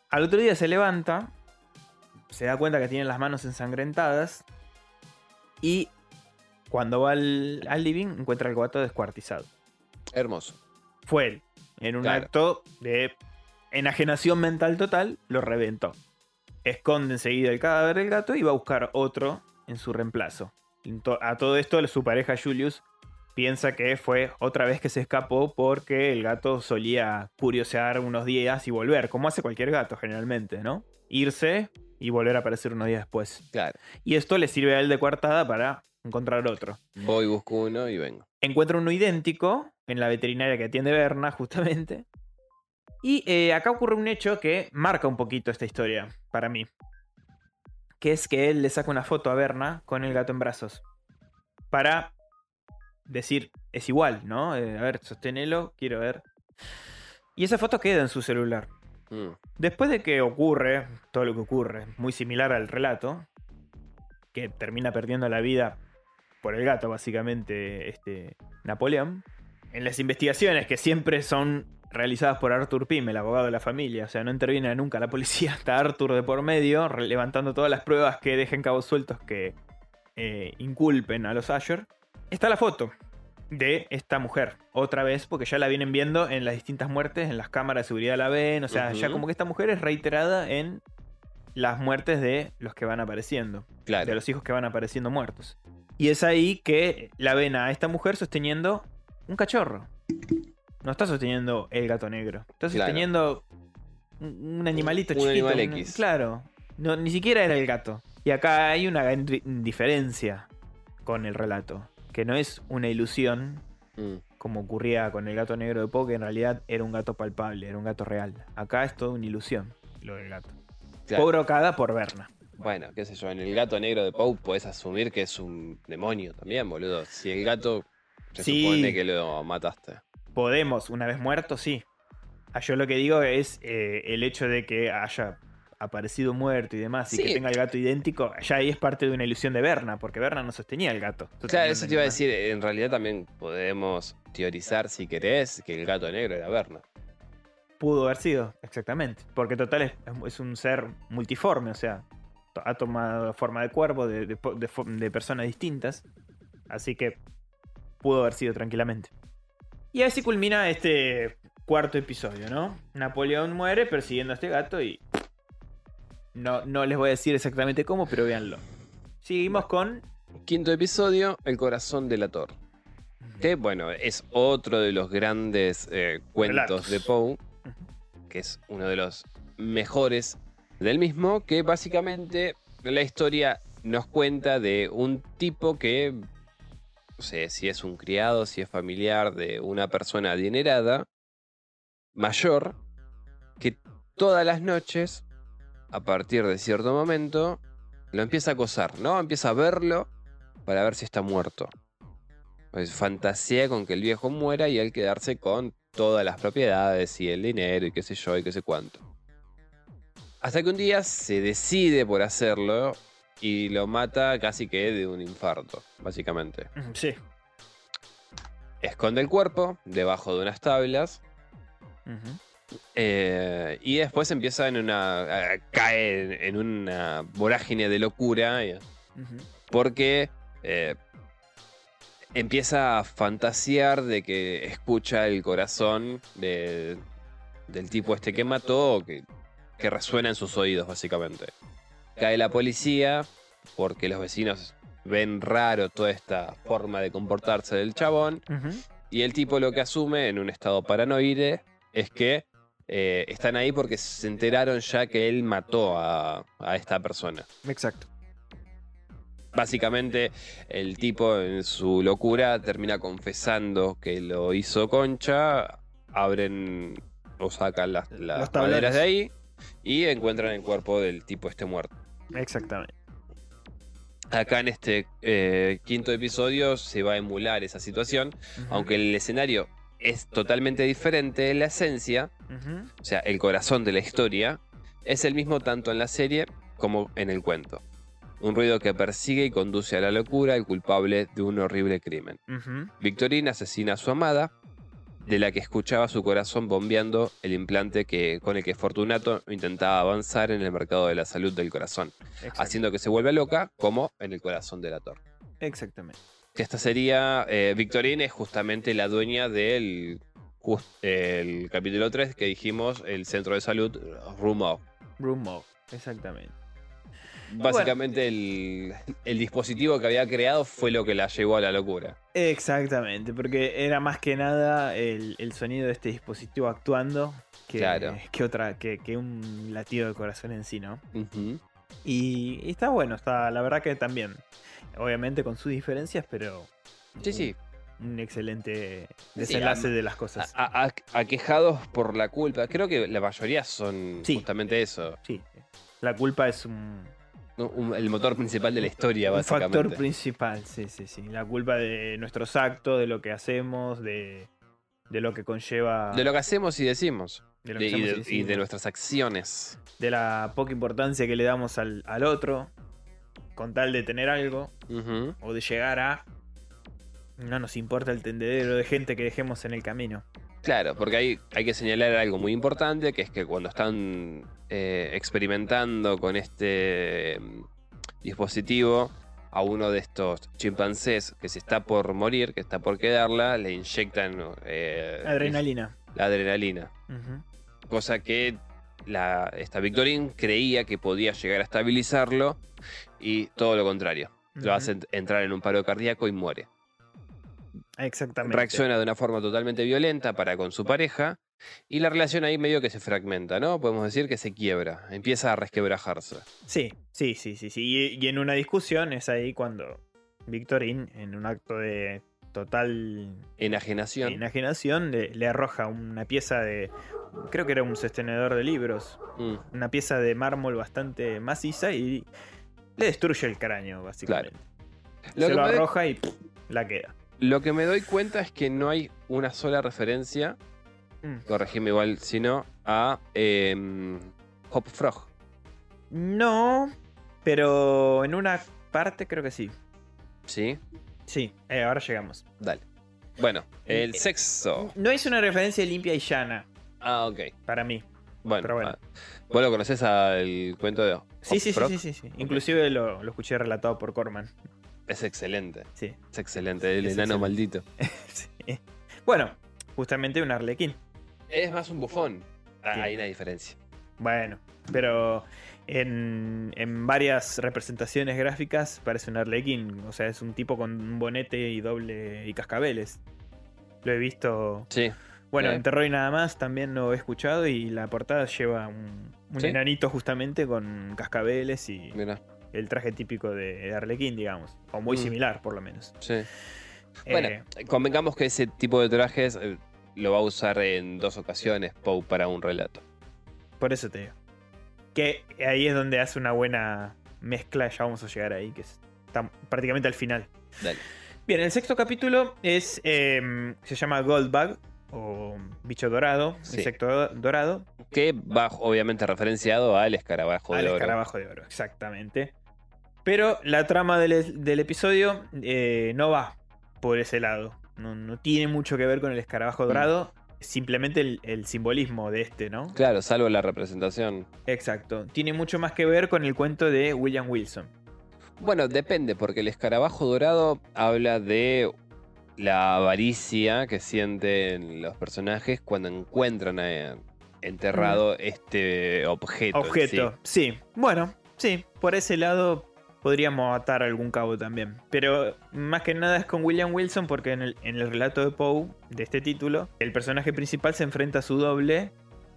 Al otro día se levanta, se da cuenta que tiene las manos ensangrentadas y cuando va al, al living encuentra el gato descuartizado. Hermoso. Fue él, en un Claro. acto de enajenación mental total, lo reventó. Esconde enseguida el cadáver del gato y va a buscar otro en su reemplazo. A todo esto su pareja Julius piensa que fue otra vez que se escapó porque el gato solía curiosear unos días y volver, como hace cualquier gato generalmente, ¿no? Irse y volver a aparecer unos días después. Claro. Y esto le sirve a él de coartada para encontrar otro. Voy, busco uno y vengo. Encuentra uno idéntico en la veterinaria que atiende Berna, justamente. Y eh, acá ocurre un hecho que marca un poquito esta historia para mí. Que es que él le saca una foto a Berna con el gato en brazos. Para decir, es igual, ¿no? Eh, a ver, sosténelo, quiero ver. Y esa foto queda en su celular. Mm. Después de que ocurre todo lo que ocurre, muy similar al relato, que termina perdiendo la vida por el gato, básicamente, este Napoleón, en las investigaciones que siempre son realizadas por Arthur Pym, el abogado de la familia, o sea, no interviene nunca la policía, está Arthur de por medio, levantando todas las pruebas que dejen cabos sueltos que eh, inculpen a los Asher, está la foto de esta mujer. Otra vez, porque ya la vienen viendo en las distintas muertes, en las cámaras de seguridad la ven. O sea, ya como que esta mujer es reiterada en las muertes de los que van apareciendo. De los hijos que van apareciendo muertos. Y es ahí que la ven a esta mujer sosteniendo un cachorro. No está sosteniendo el gato negro. Está sosteniendo un, un animalito Un chiquito. animal un- X. Claro. No, ni siquiera era el gato. Y acá hay una gran di- diferencia con el relato. Que no es una ilusión Mm. como ocurría con el gato negro de Poe, que en realidad era un gato palpable, era un gato real. Acá es toda una ilusión lo del gato. Claro. Provocada por Berna. Bueno, qué sé yo, en el gato negro de Poe podés asumir que es un demonio también, boludo. Si el gato se Sí. supone que lo mataste. Podemos, una vez muerto, sí. Ah, Yo lo que digo es eh, el hecho de que haya aparecido muerto y demás, y Sí. que tenga el gato idéntico, ya ahí es parte de una ilusión de Berna, porque Berna no sostenía el gato. Claro, eso te iba a decir, en realidad también podemos teorizar, si querés, que el gato negro era Berna. Pudo haber sido, exactamente. Porque total es, es un ser multiforme, o sea, ha tomado forma de cuervo, de, de de personas distintas. Así que pudo haber sido tranquilamente. Y así culmina este cuarto episodio, ¿no? Napoleón muere persiguiendo a este gato y. No, no les voy a decir exactamente cómo, pero véanlo. Seguimos con. Quinto episodio, El corazón delator. Que, bueno, es otro de los grandes eh, cuentos Relatos. de Poe, que es uno de los mejores del mismo, que básicamente la historia nos cuenta de un tipo que, no sé si es un criado, si es familiar de una persona adinerada, mayor, que todas las noches, a partir de cierto momento, lo empieza a acosar, ¿no? Empieza a verlo para ver si está muerto. Pues fantasea con que el viejo muera y él quedarse con todas las propiedades y el dinero y qué sé yo y qué sé cuánto. Hasta que un día se decide por hacerlo y lo mata casi que de un infarto, básicamente. Sí. Esconde el cuerpo debajo de unas tablas Ujú. Eh, y después empieza en una. cae en, una vorágine de locura Ujú. porque eh, empieza a fantasear de que escucha el corazón de- del tipo este que mató, que, que resuena en sus oídos, básicamente. Cae la policía porque los vecinos ven raro toda esta forma de comportarse del chabón. Y el tipo lo que asume en un estado paranoide es que eh, están ahí porque se enteraron ya que él mató a, a esta persona. Exacto. Básicamente, el tipo en su locura termina confesando que lo hizo Concha, abren o sacan las, las maderas de ahí y encuentran el cuerpo del tipo este muerto. Exactamente. Acá en este eh, quinto episodio se va a emular esa situación, aunque el escenario es totalmente diferente, la esencia, o sea, el corazón de la historia, es el mismo tanto en la serie como en el cuento. Un ruido que persigue y conduce a la locura al culpable de un horrible crimen. Ujú. Victorine asesina a su amada, de la que escuchaba su corazón bombeando el implante que, con el que Fortunato intentaba avanzar en el mercado de la salud del corazón, haciendo que se vuelva loca, como en el corazón de la torre. Exactamente. Que esta sería. eh, Victorine es justamente la dueña del. el capítulo 3 que dijimos, el centro de salud Rumo. Rumo. Exactamente. Básicamente el, el dispositivo que había creado fue lo que la llevó a la locura. Exactamente, porque era más que nada el, el sonido de este dispositivo actuando que, Claro. que otra, que, que un latido de corazón en sí, ¿no? Ujú. Y, y está bueno, está, la verdad que también. Obviamente con sus diferencias, pero Sí, sí. un excelente Sí, desenlace de las cosas. A- a- aquejados por la culpa. Creo que la mayoría son Sí. justamente eso. Sí, la culpa es un, el motor principal de la historia, un básicamente. factor principal, sí, sí, sí. La culpa de nuestros actos, de lo que hacemos, de, de lo que conlleva... De lo que hacemos y decimos. De lo De- que y, de, y nuestras acciones. de la poca importancia que le damos al, al otro, con tal de tener algo, o de llegar a... No nos importa el tendedero de gente que dejemos en el camino. Claro, porque hay, hay que señalar algo muy importante, que es que cuando están eh, experimentando con este mm, dispositivo, a uno de estos chimpancés que se está por morir, que está por quedarla, le inyectan eh, Adrenalina. la adrenalina. Cosa que la, esta Victorine creía que podía llegar a estabilizarlo y todo lo contrario. Lo hace entrar en un paro cardíaco y muere. Exactamente. Reacciona de una forma totalmente violenta para con su pareja y la relación ahí medio que se fragmenta, ¿no? Podemos decir que se quiebra, empieza a resquebrajarse. Sí, sí, sí, sí, sí. Y, y en una discusión es ahí cuando Victorín, en un acto de total Enajenación. enajenación, le, le arroja una pieza de. Creo que era un sostenedor de libros. Mm, Una pieza de mármol bastante maciza y le destruye el cráneo, básicamente. Lo Se lo doy- arroja y la queda. Lo que me doy cuenta es que no hay una sola referencia, Mm. corregime igual si no, a eh, Hop Frog. No, pero en una parte creo que sí. ¿Sí? Sí, eh, ahora llegamos. Dale. Bueno, el Eh, sexo. No es una referencia limpia y llana, Ah, ok. para mí. Bueno, Pero bueno. ah, ¿vos lo conocés al cuento de Sí, sí, sí, sí, sí, sí. Inclusive lo, lo escuché relatado por Corman. Es excelente. Sí. Es excelente, el Es enano excelente. maldito. Sí. Bueno, justamente un arlequín. Es más un bufón. Ah, Sí. Hay una diferencia. Bueno, pero en, en varias representaciones gráficas parece un arlequín. O sea, es un tipo con un bonete y doble y cascabeles. Lo he visto. Sí. Bueno, en Terror y nada más también lo he escuchado y la portada lleva un, un ¿Sí? enanito justamente con cascabeles y el traje típico de, arlequín, digamos. O muy Mm. similar, por lo menos. Sí. Eh, Bueno, convengamos que ese tipo de trajes eh, lo va a usar en dos ocasiones Poe para un relato. Por eso te digo. Que ahí es donde hace una buena mezcla, ya vamos a llegar ahí, que es- está prácticamente al final. Dale. Bien, el sexto capítulo es eh, se llama Goldbug, o bicho dorado, Sí. insecto do- dorado, Que va obviamente referenciado al escarabajo al de oro. escarabajo de oro, exactamente. Pero la trama del, del episodio eh, no va por ese lado. No, no tiene mucho que ver con el escarabajo Mm. dorado, simplemente el, el simbolismo de este, ¿no? Claro, salvo la representación. Exacto. Tiene mucho más que ver con el cuento de William Wilson. Bueno, depende, porque el escarabajo dorado habla de la avaricia que sienten los personajes cuando encuentran eh, enterrado este objeto. Objeto, sí. Bueno, sí, por ese lado podríamos atar algún cabo también. Pero más que nada es con William Wilson porque en el, en el relato de Poe, de este título, el personaje principal se enfrenta a su doble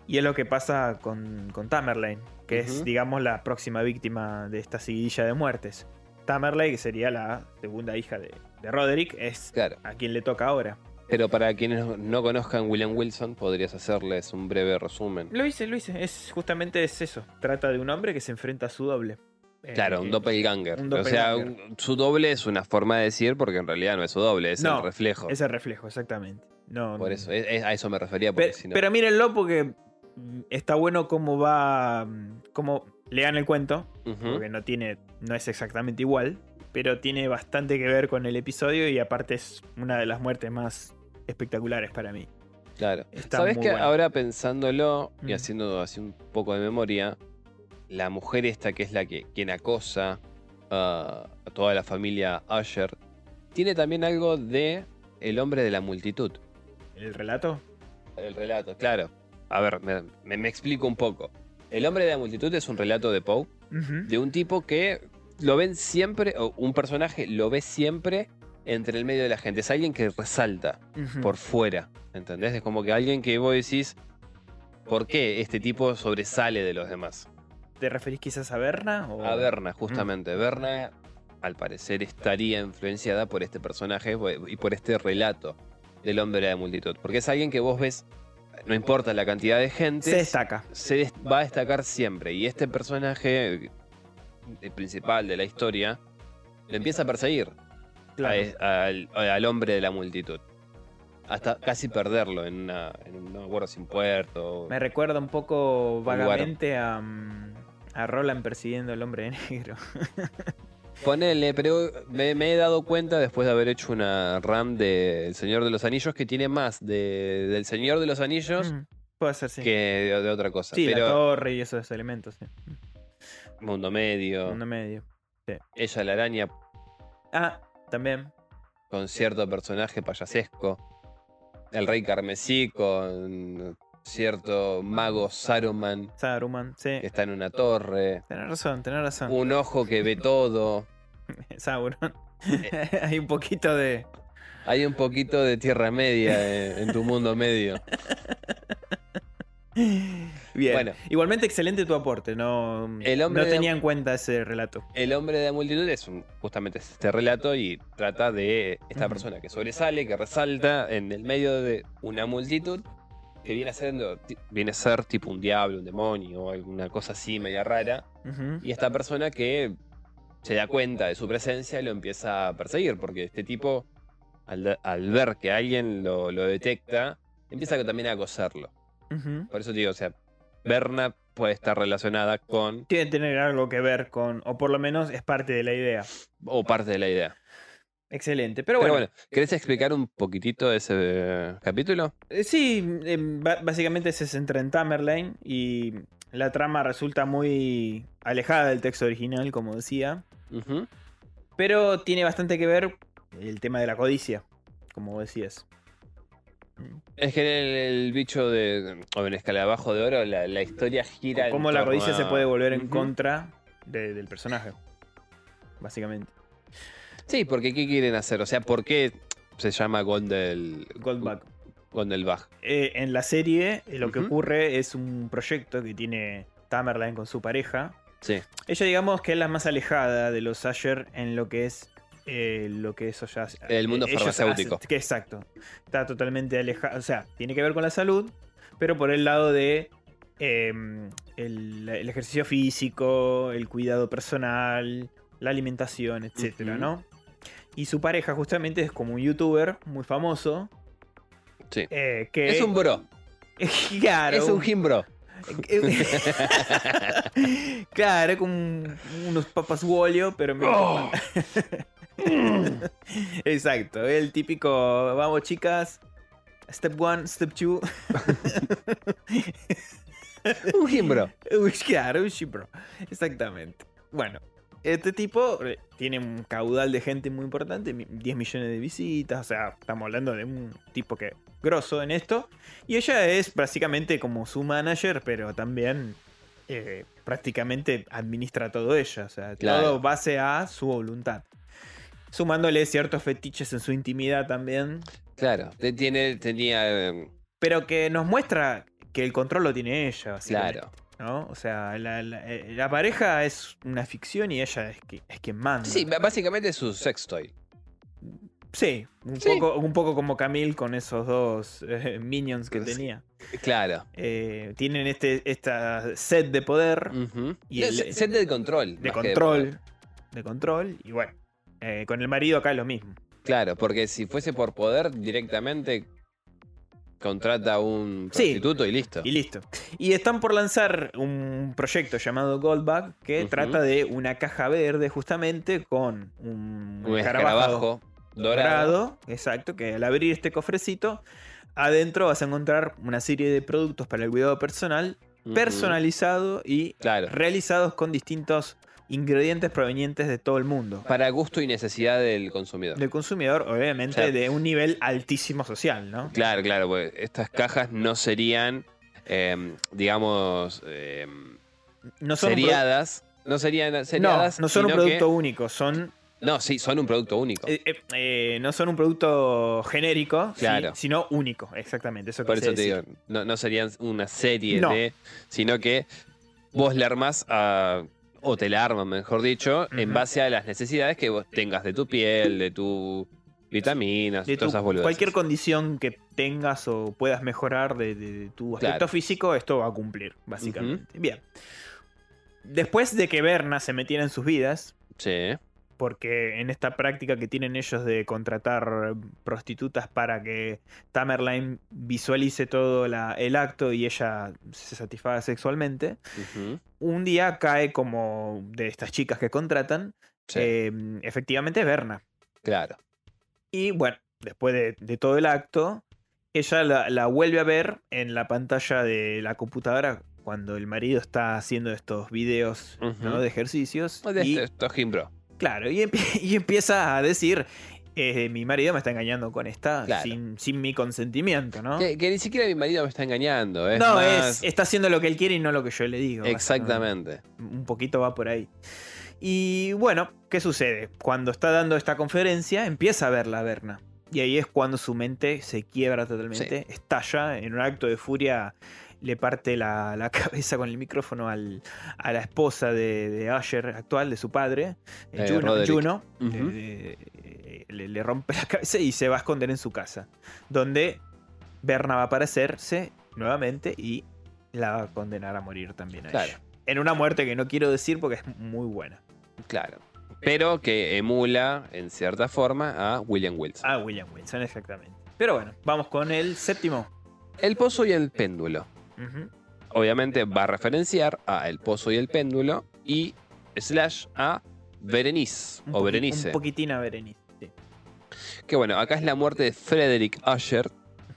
y es lo que pasa con, con Tamerlane, que es, digamos, la próxima víctima de esta seguidilla de muertes. Tamerlane, que sería la segunda hija de, de Roderick, es. Claro. a quien le toca ahora. Pero para quienes no conozcan William Wilson, podrías hacerles un breve resumen. Lo hice, lo hice. Es, justamente es eso. Trata de un hombre que se enfrenta a su doble. Claro, Eh, un doppelganger. un O sea, un- su doble es una forma de decir porque en realidad no es su doble, es No, el reflejo. Es el reflejo, exactmente. No, Por no. eso, es- es- a eso me refería. Porque Pero, si no- pero mírenlo porque mm, está bueno cómo va. mm, cómo lean el cuento. Porque no tiene. no es exactamente igual. Pero tiene bastante que ver con el episodio. Y aparte es una de las muertes más espectaculares para mí. Claro. Está Sabes que bueno. ahora pensándolo y Mm. haciendo así un poco de memoria, la mujer esta que es la que quien acosa a, a toda la familia Usher, tiene también algo de el hombre de la multitud. ¿El relato? El relato, claro. A ver, me, me- me explico un poco. El hombre de la multitud es un relato de Poe, de un tipo que lo ven siempre, o un personaje lo ve siempre entre el medio de la gente. Es alguien que resalta por fuera, ¿entendés? Es como que alguien que vos decís, ¿por qué este tipo sobresale de los demás? ¿Te referís quizás a Berna? O... A Berna, justamente. Berna, al parecer, estaría influenciada por este personaje y por este relato del hombre de la multitud. Porque es alguien que vos ves, no importa la cantidad de gente, Se destaca. se va a destacar siempre. Y este personaje eh, principal de la historia lo empieza a perseguir Claro. a es- al, hombre de la multitud. Hasta casi perderlo en, una, en un acuerdo, sin puerto. Me recuerda un poco vagamente a, mm, a Roland persiguiendo al hombre de negro. Ponele, pero me, me he dado cuenta después de haber hecho una RAM de El Señor de los Anillos que tiene más de, del Señor de los Anillos Mm, Puede ser, sí. que de, de otra cosa. sí, la pero torre y esos elementos. Sí. Mundo Medio, Mundo medio. Ella la araña, Ah, también. con cierto personaje payasesco. El rey carmesí con cierto mago Saruman Saruman, sí. que está en una torre. Tenés razón, tenés razón. Un ojo que ve todo. Sauron. Hay un poquito de. Hay un poquito de tierra media en, en tu mundo medio. Bien. Bueno. Igualmente excelente tu aporte, no, El hombre no de- tenía en cuenta ese relato. El hombre de la multitud es un- justamente es este relato y trata de esta persona que sobresale, que resalta en el medio de una multitud que viene a ser, viene a ser tipo un diablo, un demonio o alguna cosa así media rara. Y esta persona que se da cuenta de su presencia y lo empieza a perseguir, porque este tipo, al, al ver que alguien lo, lo detecta, empieza también a acosarlo. Por eso digo, o sea, Berna puede estar relacionada con, Tiene que tener algo que ver con, o por lo menos es parte de la idea. o parte de la idea. Excelente. Pero, Pero bueno, bueno, ¿querés explicar un poquitito ese eh, capítulo? eh, sí, eh, ba- básicamente se centra en Tamerlane y la trama resulta muy alejada del texto original, como decía. Pero tiene bastante que ver el tema de la codicia, como decías. Es que en el, el bicho de. O en Escalabajo de Oro, la, la historia gira. Cómo la codicia a- se puede volver en contra de- del personaje. Básicamente. Sí, porque ¿qué quieren hacer? O sea, ¿por qué se llama Gondel. Goldback. Gondelbach? Eh, en la serie eh, lo que ocurre es un proyecto que tiene Tamerlane con su pareja. Sí. Ella digamos que es la más alejada de los Asher en lo que es eh, lo que eso ya El mundo ellos farmacéutico. hacen. Que exacto. Está totalmente alejada. O sea, tiene que ver con la salud, pero por el lado de eh, el, el ejercicio físico, el cuidado personal, la alimentación, etcétera. ¿no? Y su pareja justamente es como un youtuber muy famoso. Sí. eh, que Es un bro. claro, Es un gimbro. claro, es como un- unos papas Wolio, pero Oh. Exacto, el típico, vamos chicas, step one, step two. un gimbro. Claro, un shipro. Exactamente. Bueno, este tipo tiene un caudal de gente muy importante, mi- 10 millones de visitas, o sea, estamos hablando de un tipo que grosso en esto. Y ella es básicamente como su manager, pero también eh, prácticamente administra todo ella, o sea, Claro. todo base a su voluntad. Sumándole ciertos fetiches en su intimidad también, Claro. Tiene, tenía. eh, pero que nos muestra que el control lo tiene ella. Claro. ¿No? O sea, la, la- eh, la pareja es una ficción y ella es, que, es quien manda. Sí, básicamente es su sex toy. Sí, un, Sí. Poco, un poco como Camille con esos dos eh, minions que Sí. tenía. Claro. Eh, tienen este esta set de poder. Y Y el- set de control. de control, de control, y bueno, eh, con el marido acá es lo mismo. Claro, porque si fuese por poder, directamente contrata un Sí. prostituto y listo. Y listo. Y están por lanzar un proyecto llamado Goldback que trata de una caja verde justamente con un, un escarabajo dorado. dorado. Exacto, que al abrir este cofrecito, adentro vas a encontrar una serie de productos para el cuidado personal, personalizado y Claro. realizados con distintos ingredientes provenientes de todo el mundo. Para gusto y necesidad del consumidor. Del consumidor, obviamente, O sea, de un nivel altísimo social, ¿no? Claro, claro, porque estas cajas no serían, eh, digamos, eh, No son seriadas. No serían no, seriadas. no son un que- producto único, son No, sí, son un producto único. eh, eh, eh, no son un producto genérico, sí, Claro. sino único, exactamente. Eso Por eso te decir. digo, no, no serían una serie No. de. Sino que vos le armás a. O te la arman, mejor dicho, en base a las necesidades que vos tengas de tu piel, de tu vitaminas, de tu- todas esas boludeces. cualquier condición que tengas o puedas mejorar de, de- de tu aspecto Claro. físico, esto va a cumplir, básicamente. Bien. Después de que Berna se metiera en sus vidas, Sí. Porque en esta práctica que tienen ellos de contratar prostitutas para que Tamerlane visualice todo la- el acto y ella se satisfaga sexualmente, un día cae como de estas chicas que contratan, Sí, eh, efectivamente Berna. claro. Y bueno, después de, de todo el acto, ella la, la vuelve a ver en la pantalla de la computadora cuando el marido está haciendo estos videos ¿no? De ejercicios. De y, esto. Claro, y, empie- y empieza a decir, eh, mi marido me está engañando con esta Claro. sin, sin mi consentimiento, ¿no? Que, que ni siquiera mi marido me está engañando. Es no, más- es, está haciendo lo que él quiere y no lo que yo le digo. Exactamente. Un poquito va por ahí. Y bueno, ¿qué sucede? Cuando está dando esta conferencia, empieza a ver la Berna. Y ahí es cuando su mente se quiebra totalmente, estalla, en un acto de furia le parte la, la cabeza con el micrófono al- a la esposa de, de Usher actual, de su padre, eh, Eh, Juno. Juno, Ujú. le- le- le, le rompe la cabeza y se va a esconder en su casa, donde Berna va a aparecerse nuevamente y la va a condenar a morir también a Claro. ella. En una muerte que no quiero decir porque es muy buena. Claro. Pero que emula, en cierta forma, a William Wilson. Ah, William Wilson, exactamente. Pero bueno, vamos con el séptimo. El pozo y el péndulo. Obviamente va a referenciar a El pozo y el péndulo y slash a Berenice Un o Berenice. Un poquitín a Berenice. sí. Que bueno, acá es la muerte de Frederick Usher,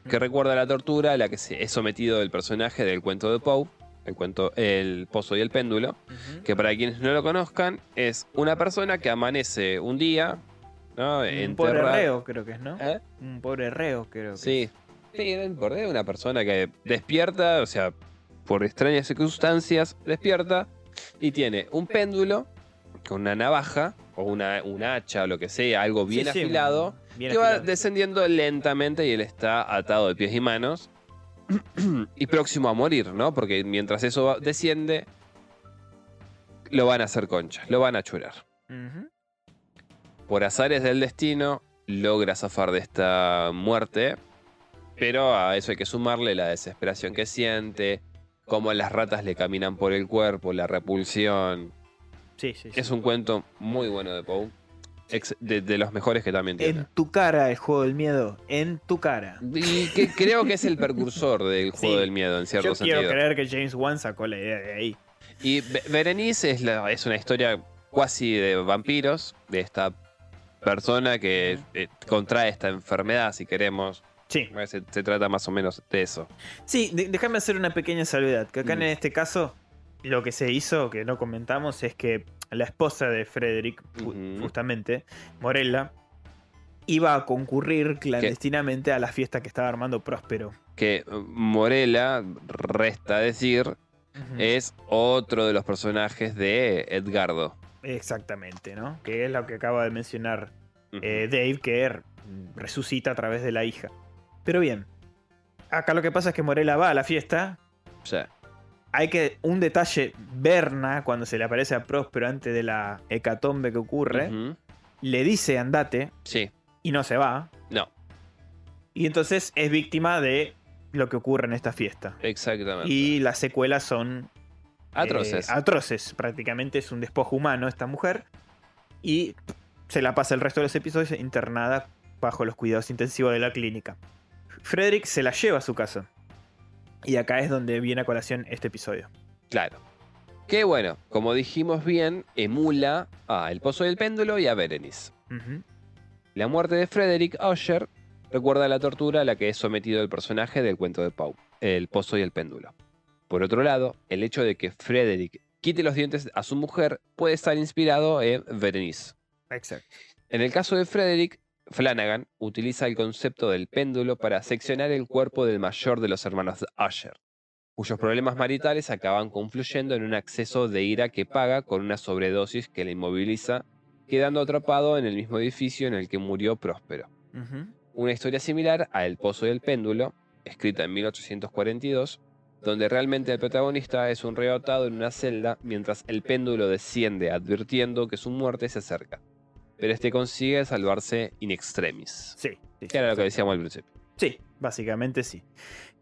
que recuerda la tortura a la que se es sometido el personaje del cuento de Poe, el cuento El pozo y el péndulo, que para quienes no lo conozcan es una persona que amanece un día, ¿no? Un pobre reo, creo que es, ¿no? ¿Eh? Un pobre reo, creo que Sí. Sí, una persona que despierta, o sea, por extrañas circunstancias, despierta y tiene un péndulo con una navaja o una, un hacha o lo que sea, algo bien Sí, sí, afilado, bien que va descendiendo lentamente y él está atado de pies y manos y próximo a morir, ¿no? Porque mientras eso va- desciende, lo van a hacer concha, lo van a churar. Por azares del destino, logra zafar de esta muerte, pero a eso hay que sumarle la desesperación que siente, cómo las ratas le caminan por el cuerpo, la repulsión. Sí, sí, sí. Es un cuento muy bueno de Poe, de, de los mejores que también tiene. En tu cara el juego del miedo. En tu cara. Y que creo que es el precursor del juego Sí. del miedo, en cierto Yo sentido. quiero creer que James Wan sacó la idea de ahí. Y Be- Berenice es, la- es una historia cuasi de vampiros, de esta persona que eh, contrae esta enfermedad, si queremos. Sí. Se, se trata más o menos de eso. Sí, déjame hacer una pequeña salvedad. Que acá Mm. en este caso, lo que se hizo, que no comentamos, es que la esposa de Frederick, justamente, Morella, iba a concurrir clandestinamente a la fiesta que estaba armando Próspero. Que Morela, resta decir, es otro de los personajes de Edgardo. Exactamente, ¿no? Que es lo que acaba de mencionar eh, Dave, que er- resucita a través de la hija. Pero bien, acá lo que pasa es que Morella va a la fiesta. Sea, Hay que, un detalle, Berna, cuando se le aparece a Próspero antes de la hecatombe que ocurre, le dice andate Sí, y no se va. no, Y entonces es víctima de lo que ocurre en esta fiesta. exactamente. Y las secuelas son Atroces. eh, atroces. Prácticamente es un despojo humano esta mujer. Y se la pasa el resto de los episodios internada bajo los cuidados intensivos de la clínica. Frederick se la lleva a su casa. Y acá es donde viene a colación este episodio. Claro. Que bueno, como dijimos bien, emula a El Pozo del Péndulo y a Berenice. La muerte de Frederick Usher recuerda la tortura a la que es sometido el personaje del cuento de Poe, El Pozo y el Péndulo. Por otro lado, el hecho de que Frederick quite los dientes a su mujer puede estar inspirado en Berenice. Exacto. En el caso de Frederick, Flanagan utiliza el concepto del péndulo para seccionar el cuerpo del mayor de los hermanos Usher, cuyos problemas maritales acaban confluyendo en un acceso de ira que paga con una sobredosis que le inmoviliza, quedando atrapado en el mismo edificio en el que murió Próspero. Una historia similar a El Pozo del Péndulo, escrita en 1842, donde realmente el protagonista es un reo atado en una celda mientras el péndulo desciende advirtiendo que su muerte se acerca. Pero este consigue salvarse in extremis. Sí. sí, Que era lo que decíamos al principio. Sí, básicamente sí.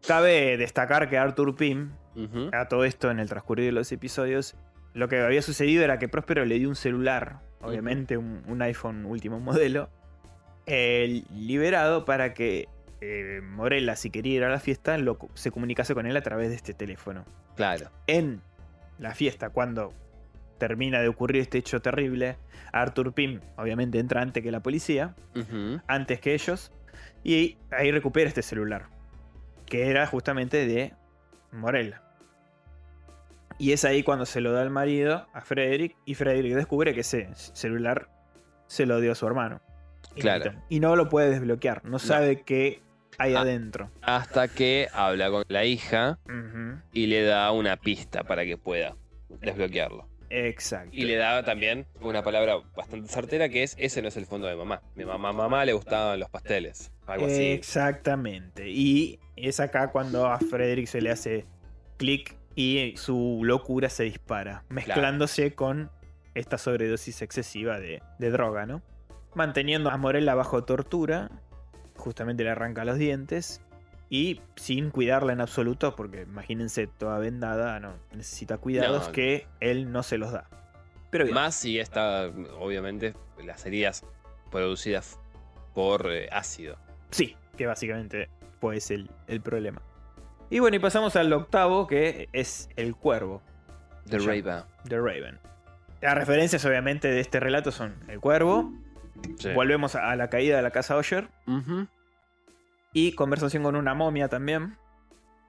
Cabe destacar que Arthur Pym, a todo esto en el transcurrir de los episodios, lo que había sucedido era que Próspero le dio un celular, obviamente un, un iPhone último modelo, eh, liberado para que eh, Morella, si quería ir a la fiesta, lo se comunicase con él a través de este teléfono. Claro. En la fiesta, cuando termina de ocurrir este hecho terrible, Arthur Pym obviamente entra antes que la policía, antes que ellos, y ahí recupera este celular, que era justamente de Morella. Y es ahí cuando se lo da al marido, a Frederick, y Frederick descubre que ese celular se lo dio a su hermano. Claro. Y no lo puede desbloquear, no sabe qué hay Ah. adentro. Hasta que habla con la hija y le da una pista para que pueda desbloquearlo. Exacto. Y le da también una palabra bastante certera que es ese no es el fondo de mamá. Mi mamá, mamá le gustaban los pasteles. Algo así. Exactamente. Y es acá cuando a Frederick se le hace clic y su locura se dispara, mezclándose con esta sobredosis excesiva de, de droga, ¿no? Manteniendo a Morella bajo tortura, justamente le arranca los dientes y sin cuidarla en absoluto, porque imagínense toda vendada, no, necesita cuidados No. que él no se los da. Pero bien. Más si está, obviamente, las heridas producidas por eh, ácido. Sí, que básicamente pues el, el problema. Y bueno, y pasamos al octavo, que es el cuervo, Ya. Raven. The Raven. Las referencias obviamente de este relato son el cuervo, Sí. volvemos a la caída de la casa Osher Ujú. Y conversación con una momia también.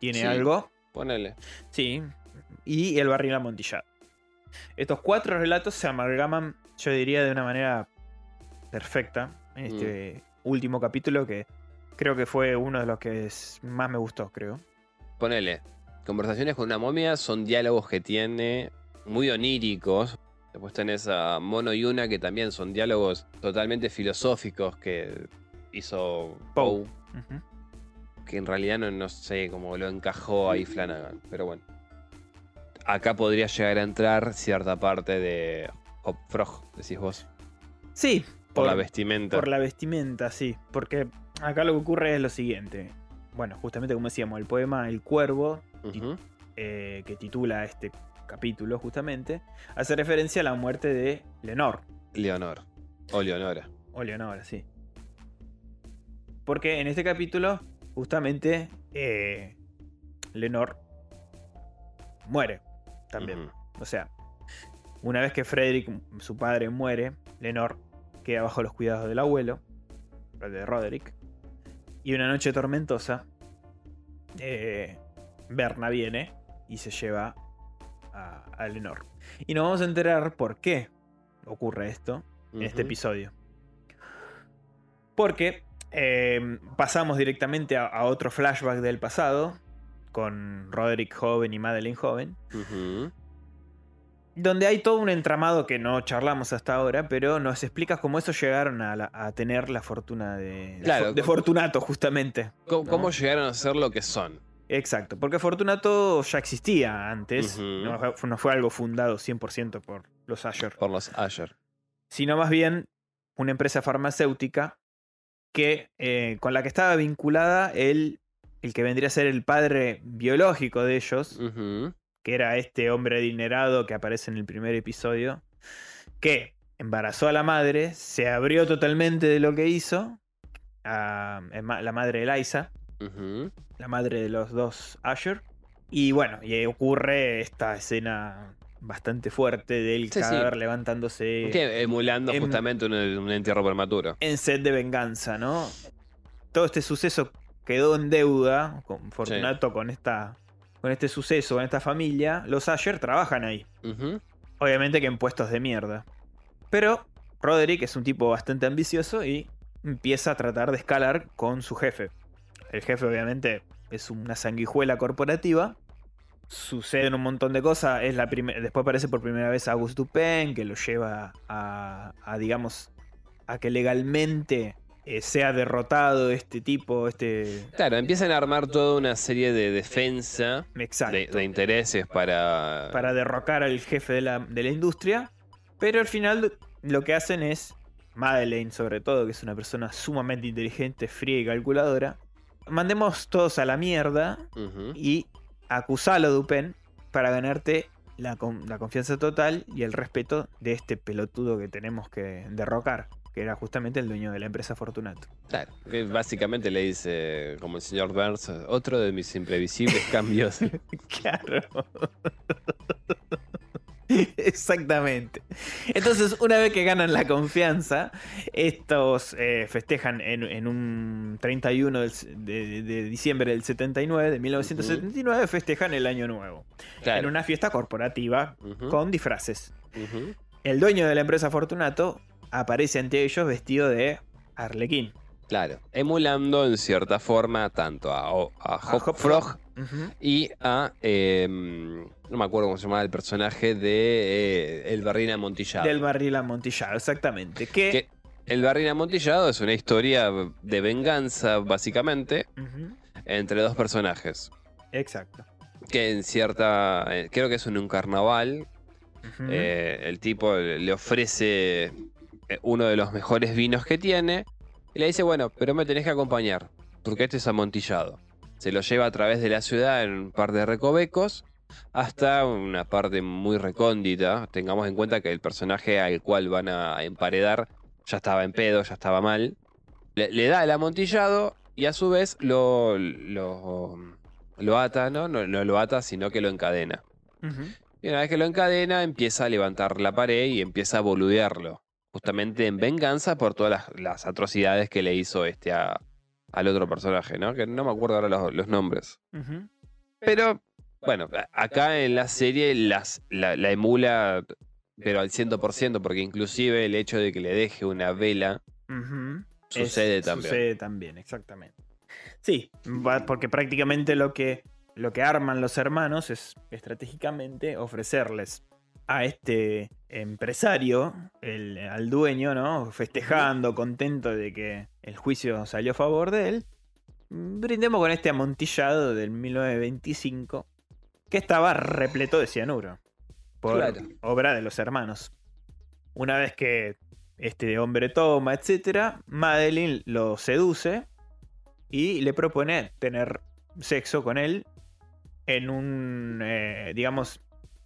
Tiene Sí. algo, Ponele. sí, y el barril amontillado. Estos cuatro relatos se amalgaman, yo diría, de una manera perfecta en este Mm. último capítulo que creo que fue uno de los que más me gustó, creo. Ponele. Conversaciones con una momia son diálogos que tiene muy oníricos. Después tenés a Mono y Una que también son diálogos totalmente filosóficos que hizo Poe. Que en realidad no, no sé cómo lo encajó ahí Flanagan. Pero bueno. Acá podría llegar a entrar cierta parte de Hop Frog, decís vos. Sí, Por, la vestimenta. por la vestimenta, sí. Porque acá lo que ocurre es lo siguiente. Bueno, justamente como decíamos, el poema El Cuervo, eh, que titula este capítulo justamente, hace referencia a la muerte de Lenor. Leonor. O Leonora. O Leonora, sí. Porque en este capítulo, justamente, eh, Lenor muere también. O sea, una vez que Frederick, su padre, muere, Lenor queda bajo los cuidados del abuelo, el de Roderick. Y una noche tormentosa, eh, Berna viene y se lleva a, a Lenor. Y nos vamos a enterar por qué ocurre esto en este episodio. Porque eh, pasamos directamente a, a otro flashback del pasado, con Roderick joven y Madeline joven, donde hay todo un entramado que no charlamos hasta ahora, pero nos explicas cómo esos llegaron a, la- a tener la fortuna de, de Claro, Fortunato, justamente. ¿Cómo, No. cómo llegaron a ser lo que son? Exacto, porque Fortunato ya existía antes, Ujú. no, fue, no fue algo fundado 100% por los Asher, Por los Asher. sino más bien una empresa farmacéutica que, eh, con la que estaba vinculada el, el que vendría a ser el padre biológico de ellos, que era este hombre adinerado que aparece en el primer episodio, que embarazó a la madre, se abrió totalmente de lo que hizo, a, a la madre de Liza, la madre de los dos Asher, y bueno, y ocurre esta escena bastante fuerte del Sí, sí. cadáver levantándose Que emulando em- justamente un, un entierro prematuro. en sed de venganza, ¿no? Todo este suceso quedó en deuda con Fortunato con esta con este suceso, con esta familia. Los Asher trabajan ahí. Obviamente que en puestos de mierda. Pero Roderick es un tipo bastante ambicioso y empieza a tratar de escalar con su jefe. El jefe obviamente es una sanguijuela corporativa. Suceden un montón de cosas. Es la Después aparece por primera vez Auguste Dupin, que lo lleva a, a, digamos, a que legalmente eh, sea derrotado este tipo, este... Claro, empiezan a armar toda una serie de defensa de, de intereses para. para derrocar al jefe de la, de la industria. Pero al final lo que hacen es, Madeleine sobre todo, que es una persona sumamente inteligente, fría y calculadora, mandemos todos a la mierda y acusalo, Dupin, para ganarte la confianza total y el respeto de este pelotudo que tenemos que derrocar, que era justamente el dueño de la empresa Fortunato. Claro, que básicamente le dice, como el señor Burns, otro de mis imprevisibles cambios. Claro. Exactamente. Entonces, una vez que ganan la confianza, estos eh, festejan en, en un 31 del s- de, de diciembre del 79, de 1979, festejan el año nuevo. En una fiesta corporativa con disfraces. El dueño de la empresa Fortunato aparece ante ellos vestido de Arlequín. Claro. Emulando en cierta forma tanto a, a A Hop Frog Y a. eh, no me acuerdo cómo se llamaba el personaje de eh, El Barrín Amontillado. Del barril amontillado, exactamente. Que, Que el Barrín Amontillado es una historia de venganza, básicamente, entre dos personajes. Exacto. Que en cierta. eh, creo que es en un carnaval. Eh, el tipo le ofrece uno de los mejores vinos que tiene. Y le dice: Bueno, pero me tenés que acompañar. Porque este es amontillado. Se lo lleva a través de la ciudad en un par de recovecos. Hasta una parte muy recóndita. Tengamos en cuenta que el personaje al cual van a emparedar ya estaba en pedo, ya estaba mal. Le, le da el amontillado y a su vez lo, lo, lo ata, ¿no? ¿no? No lo ata, sino que lo encadena. Y una vez que lo encadena, empieza a levantar la pared y empieza a boludearlo. Justamente en venganza por todas las, las atrocidades que le hizo este a- al otro personaje, ¿no? Que no me acuerdo ahora los, los nombres. Pero, bueno, acá en la serie las, la, la emula, pero al 100%, porque inclusive el hecho de que le deje una vela sucede Es- también. Sucede también, exactamente. Sí, porque prácticamente lo que, lo que arman los hermanos es estratégicamente ofrecerles a este empresario, el- al dueño, ¿no? Festejando, contento de que el juicio salió a favor de él. Brindemos con este amontillado del 1925 que estaba repleto de cianuro. Por Claro. obra de los hermanos. Una vez que este hombre toma, etcétera, Madeline lo seduce y le propone tener sexo con él en un, eh, digamos,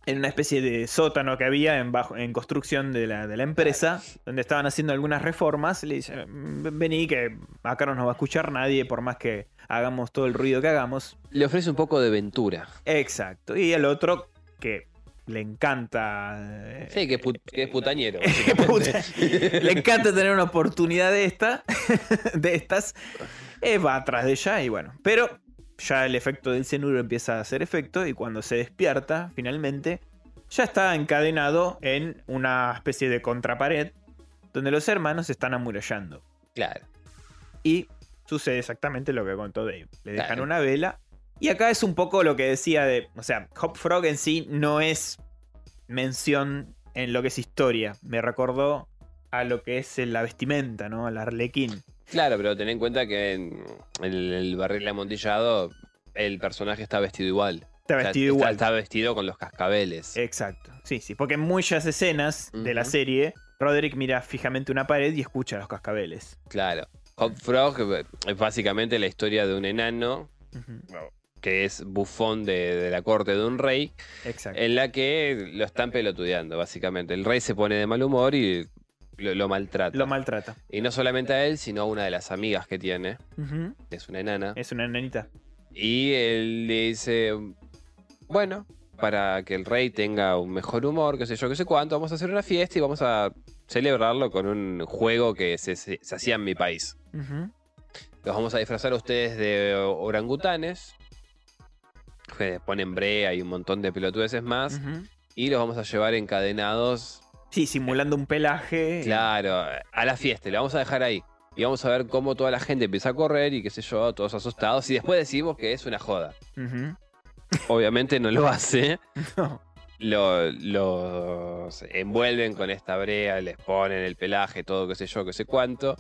en una especie de sótano que había en, bajo, en construcción de la, de la empresa, donde estaban haciendo algunas reformas. Le dice, "Mm, vení que acá no nos va a escuchar nadie por más que hagamos todo el ruido que hagamos. Le ofrece un poco de ventura. Exacto. Y el otro que le encanta... eh, Sí, que put- que es putañero. Le encanta tener una oportunidad de esta, de estas, eh, va atrás de ella y bueno, pero ya el efecto del cianuro empieza a hacer efecto y cuando se despierta finalmente ya está encadenado en una especie de contrapared donde los hermanos se están amurallando claro. y sucede exactamente lo que contó Dave. Le dejan Claro. una vela y acá es un poco lo que decía de, o sea, Hop Frog en sí no es mención en lo que es historia. Me recordó a lo que es la vestimenta, ¿no? Al arlequín. Claro, pero ten en cuenta que en, el barril amontillado el personaje está vestido igual. Está O sea, vestido está- igual. Está, vestido con los cascabeles. Exacto. Sí, sí. Porque en muchas escenas de la serie, Roderick mira fijamente una pared y escucha los cascabeles. Claro. Hop Frog eh, es básicamente la historia de un enano que es bufón de, de la corte de un rey, Exacto. en la que lo están pelotudeando, básicamente. El rey se pone de mal humor y lo, lo maltrata. Lo maltrata. y no solamente a él, sino a una de las amigas que tiene, es una enana. Es una nenita. Y él le dice, bueno, para que el rey tenga un mejor humor, qué sé yo, qué sé cuánto, vamos a hacer una fiesta y vamos a celebrarlo con un juego que se, se- se hacía en mi país. Los vamos a disfrazar a ustedes de orangutanes, que ponen brea y un montón de pelotudeces más, y los vamos a llevar encadenados, Sí, simulando un pelaje. claro, a la fiesta, lo vamos a dejar ahí. Y vamos a ver cómo toda la gente empieza a correr y qué sé yo, todos asustados, y después decimos que es una joda. Obviamente no lo hace. No. lo- los envuelven con esta brea, les ponen el pelaje, todo qué sé yo, qué sé cuánto.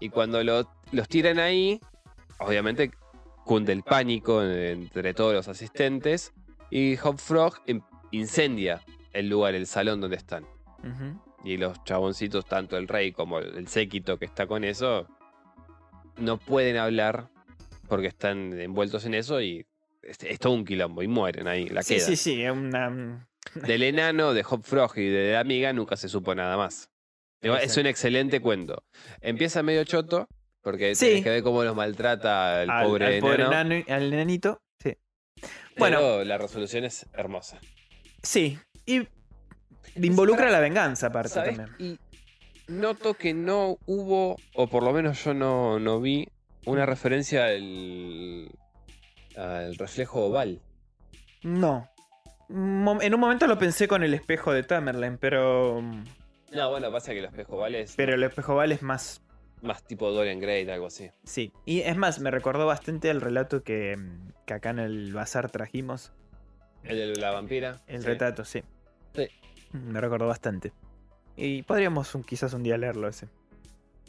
Y cuando lo- los tiran ahí, obviamente cunde el pánico entre todos los asistentes. Y Hop Frog incendia el lugar, el salón donde están. Y los chaboncitos, tanto el rey como el séquito que está con eso, no pueden hablar porque están envueltos en eso y es, es todo un quilombo y mueren ahí, la Sí, queda. sí, sí. Es una. Del enano, de Hop Frog y de la amiga nunca se supo nada más. Es un excelente cuento. Empieza medio choto, porque Sí. tenés que ver cómo los maltrata el al, pobre al pobre enano. enano- al enanito. Sí. Bueno, Bueno. la resolución es hermosa. Sí. Y Involucra la venganza, aparte ¿Sabes? también. Y noto que no hubo, o por lo menos yo no, no vi, una referencia al, al reflejo oval. No. En un momento lo pensé con el espejo de Tamerlane, pero. No, bueno, pasa que el espejo oval es Pero el espejo oval es más. más tipo Dorian Gray, algo así. Sí. Y es más, me recordó bastante el relato que, que acá en el bazar trajimos. El de la vampira. El sí. retrato, sí. Sí. Me recordó bastante. Y podríamos un- quizás un día leerlo ese.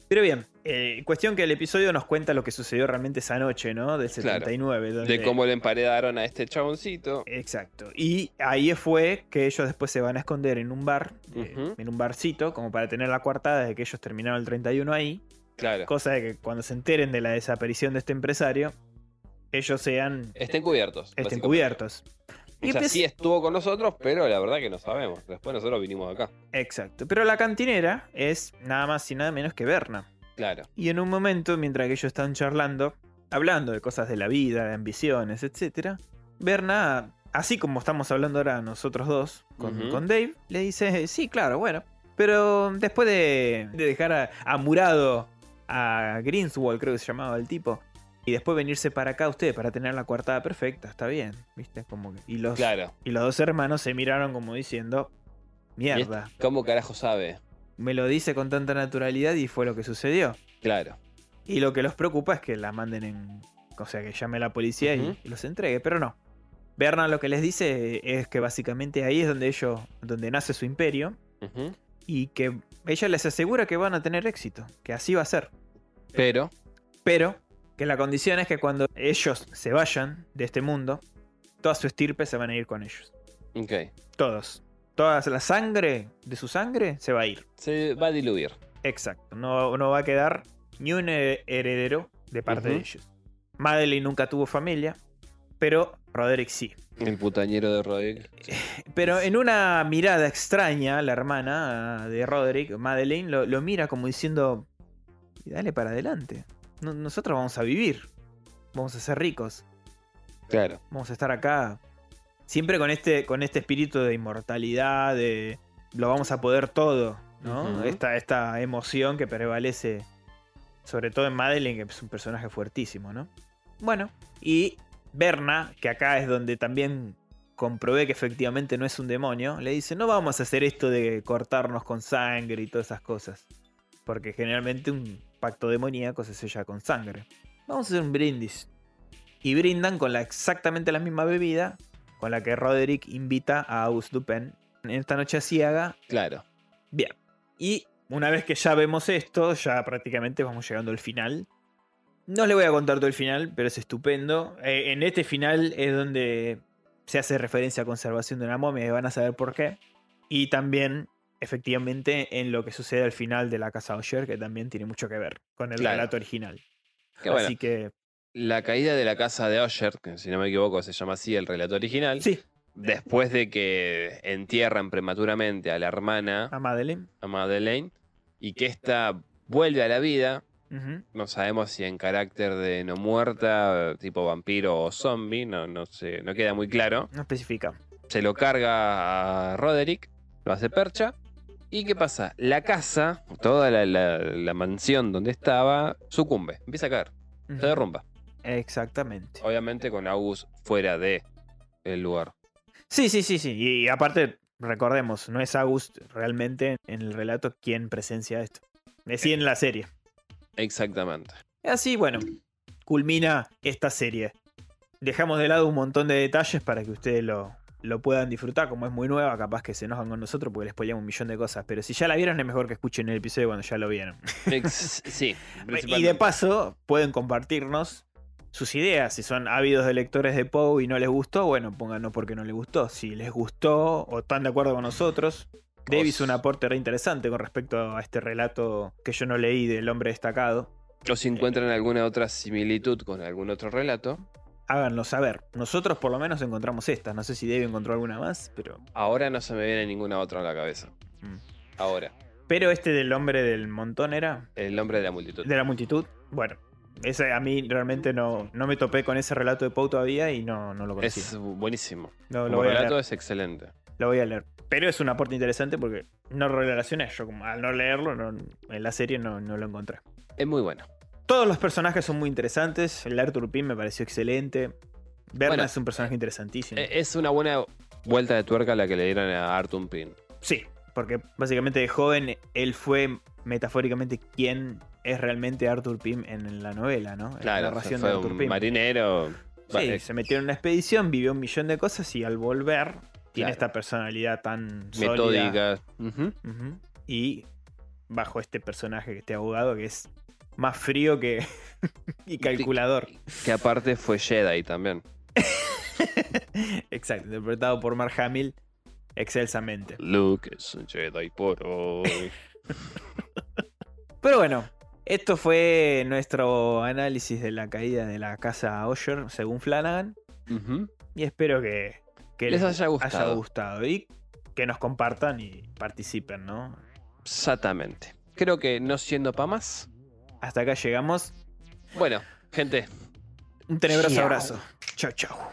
Pero bien, eh, cuestión que el episodio nos cuenta lo que sucedió realmente esa noche, ¿no? Del Claro. 79. donde- De cómo le emparedaron a este chaboncito. Exacto. Y ahí fue que ellos después se van a esconder en un bar, eh, en un barcito, como para tener la coartada de que ellos terminaron el 31 ahí. Claro. Cosa de que cuando se enteren de la desaparición de este empresario, ellos sean Estén cubiertos. estén cubiertos. O sea, empieza- sí estuvo con nosotros, pero la verdad que no sabemos. Después nosotros vinimos acá. Exacto. Pero la cantinera es nada más y nada menos que Berna. Claro. Y en un momento, mientras que ellos están charlando, hablando de cosas de la vida, de ambiciones, etc., Berna, así como estamos hablando ahora nosotros dos con, con Dave, le dice, sí, claro, bueno. Pero después de, de dejar a, a Murado a Greenswald, creo que se llamaba el tipo, y después venirse para acá usted para tener la coartada perfecta, está bien, ¿viste? Como que- y, los, Claro. y los dos hermanos se miraron como diciendo, mierda, ¿Cómo carajo sabe? me lo dice con tanta naturalidad y fue lo que sucedió. Claro. Y lo que los preocupa es que la manden en. O sea, que llame a la policía y- los entregue, pero no. Berna lo que les dice es que básicamente ahí es donde ellos. donde nace su imperio. Y que ella les asegura que van a tener éxito. Que así va a ser. Pero. Pero que la condición es que cuando ellos se vayan de este mundo, toda su estirpe se van a ir con ellos. Ok. Todos. Toda la sangre de su sangre se va a ir. Se va a diluir. Exacto. No, no va a quedar ni un he- heredero de parte de ellos. Madeleine nunca tuvo familia, pero Roderick sí. El putañero de Roderick. Pero en una mirada extraña, la hermana de Roderick, Madeleine, lo, lo mira como diciendo: "Y Dale para adelante. No- nosotros vamos a vivir. Vamos a ser ricos. Claro. Vamos a estar acá. Siempre con este, con este espíritu de inmortalidad, de lo vamos a poder todo. ¿no? Esta, esta emoción que prevalece, sobre todo en Madeleine, que es un personaje fuertísimo, ¿no? Bueno, y Berna, que acá es donde también comprobé que efectivamente no es un demonio, le dice, no vamos a hacer esto de cortarnos con sangre y todas esas cosas. Porque generalmente un pacto demoníaco se sella con sangre. Vamos a hacer un brindis. Y brindan con la, exactamente la misma bebida con la que Roderick invita a Auguste Dupin en esta noche asiaga. Claro. Bien. Y una vez que ya vemos esto, ya prácticamente vamos llegando al final. No le voy a contar todo el final, pero es estupendo. Eh, en este final es donde se hace referencia a conservación de una momia y van a saber por qué. Y también, efectivamente, en lo que sucede al final de la casa Osher, que también tiene mucho que ver con el Claro. relato original. Bueno, Así que, la caída de la casa de Usher, que si no me equivoco se llama así el relato original, sí, después de que entierran prematuramente a la hermana, a Madeleine. a Madeleine, y que ésta vuelve a la vida, no sabemos si en carácter de no muerta, tipo vampiro o zombie, no, no, sé, no queda muy claro. No especifica. Se lo carga a Roderick, lo hace percha. ¿Y qué pasa? La casa, toda la, la- la mansión donde estaba, sucumbe, empieza a caer, se derrumba. Exactamente. Obviamente con August fuera de el lugar. Sí, sí, sí, sí. Y, y aparte, recordemos, no es August realmente en el relato quien presencia esto. Es sí en la serie. Exactamente. Así, bueno, culmina esta serie. Dejamos de lado un montón de detalles para que ustedes lo, lo puedan disfrutar. Como es muy nueva, capaz que se enojan con nosotros porque les spoileamos un millón de cosas. Pero si ya la vieron, es mejor que escuchen el episodio cuando ya lo vieron. Sí. Y de paso, pueden compartirnos sus ideas. Si son ávidos de lectores de Poe y no les gustó, bueno, pónganos porque no les gustó. Si les gustó o están de acuerdo con nosotros. Dave hizo un aporte re interesante con respecto a este relato que yo no leí del hombre destacado. O si encuentran alguna otra similitud con algún otro relato. Háganlo saber. Nosotros por lo menos encontramos esta. No sé si Dave encontró alguna más, pero. Ahora no se me viene ninguna otra a la cabeza. Mm. Ahora. Pero este del hombre del montón era. El nombre de la multitud. De la multitud. Bueno. Ese a mí realmente no, no me topé con ese relato de Poe todavía y no, no lo conocí. Es buenísimo. No, lo a relato es excelente. Lo voy a leer. Pero es un aporte interesante porque no relacioné. Yo, como al no leerlo, no- en la serie no, no lo encontré. Es muy bueno. Todos los personajes son muy interesantes. El Arthur Pym me pareció excelente. Berna Bueno, es un personaje interesantísimo. Eh, Es una buena vuelta de tuerca la que le dieron a Arthur Pin. Sí, porque básicamente de joven él fue metafóricamente quien es realmente Arthur Pym en la novela, ¿no? En la Claro, narración fue de Arthur un Pym. marinero. Sí, Vale, se metió en una expedición, vivió un millón de cosas y al volver tiene esta personalidad tan sólida. metódica. Ujú. Y bajo este personaje que este abogado que es más frío que y calculador. Que aparte fue Jedi también. Exacto, interpretado por Mark Hamill excelsamente. Luke es un Jedi por hoy. Pero bueno, esto fue nuestro análisis de la caída de la casa Osher, según Flanagan. Y espero que, que Les haya gustado. gustado y que nos compartan y participen, ¿no? Exactamente. Creo que no siendo pa' más. Hasta acá llegamos. Bueno, gente, Un tenebroso abrazo. Chao, chao.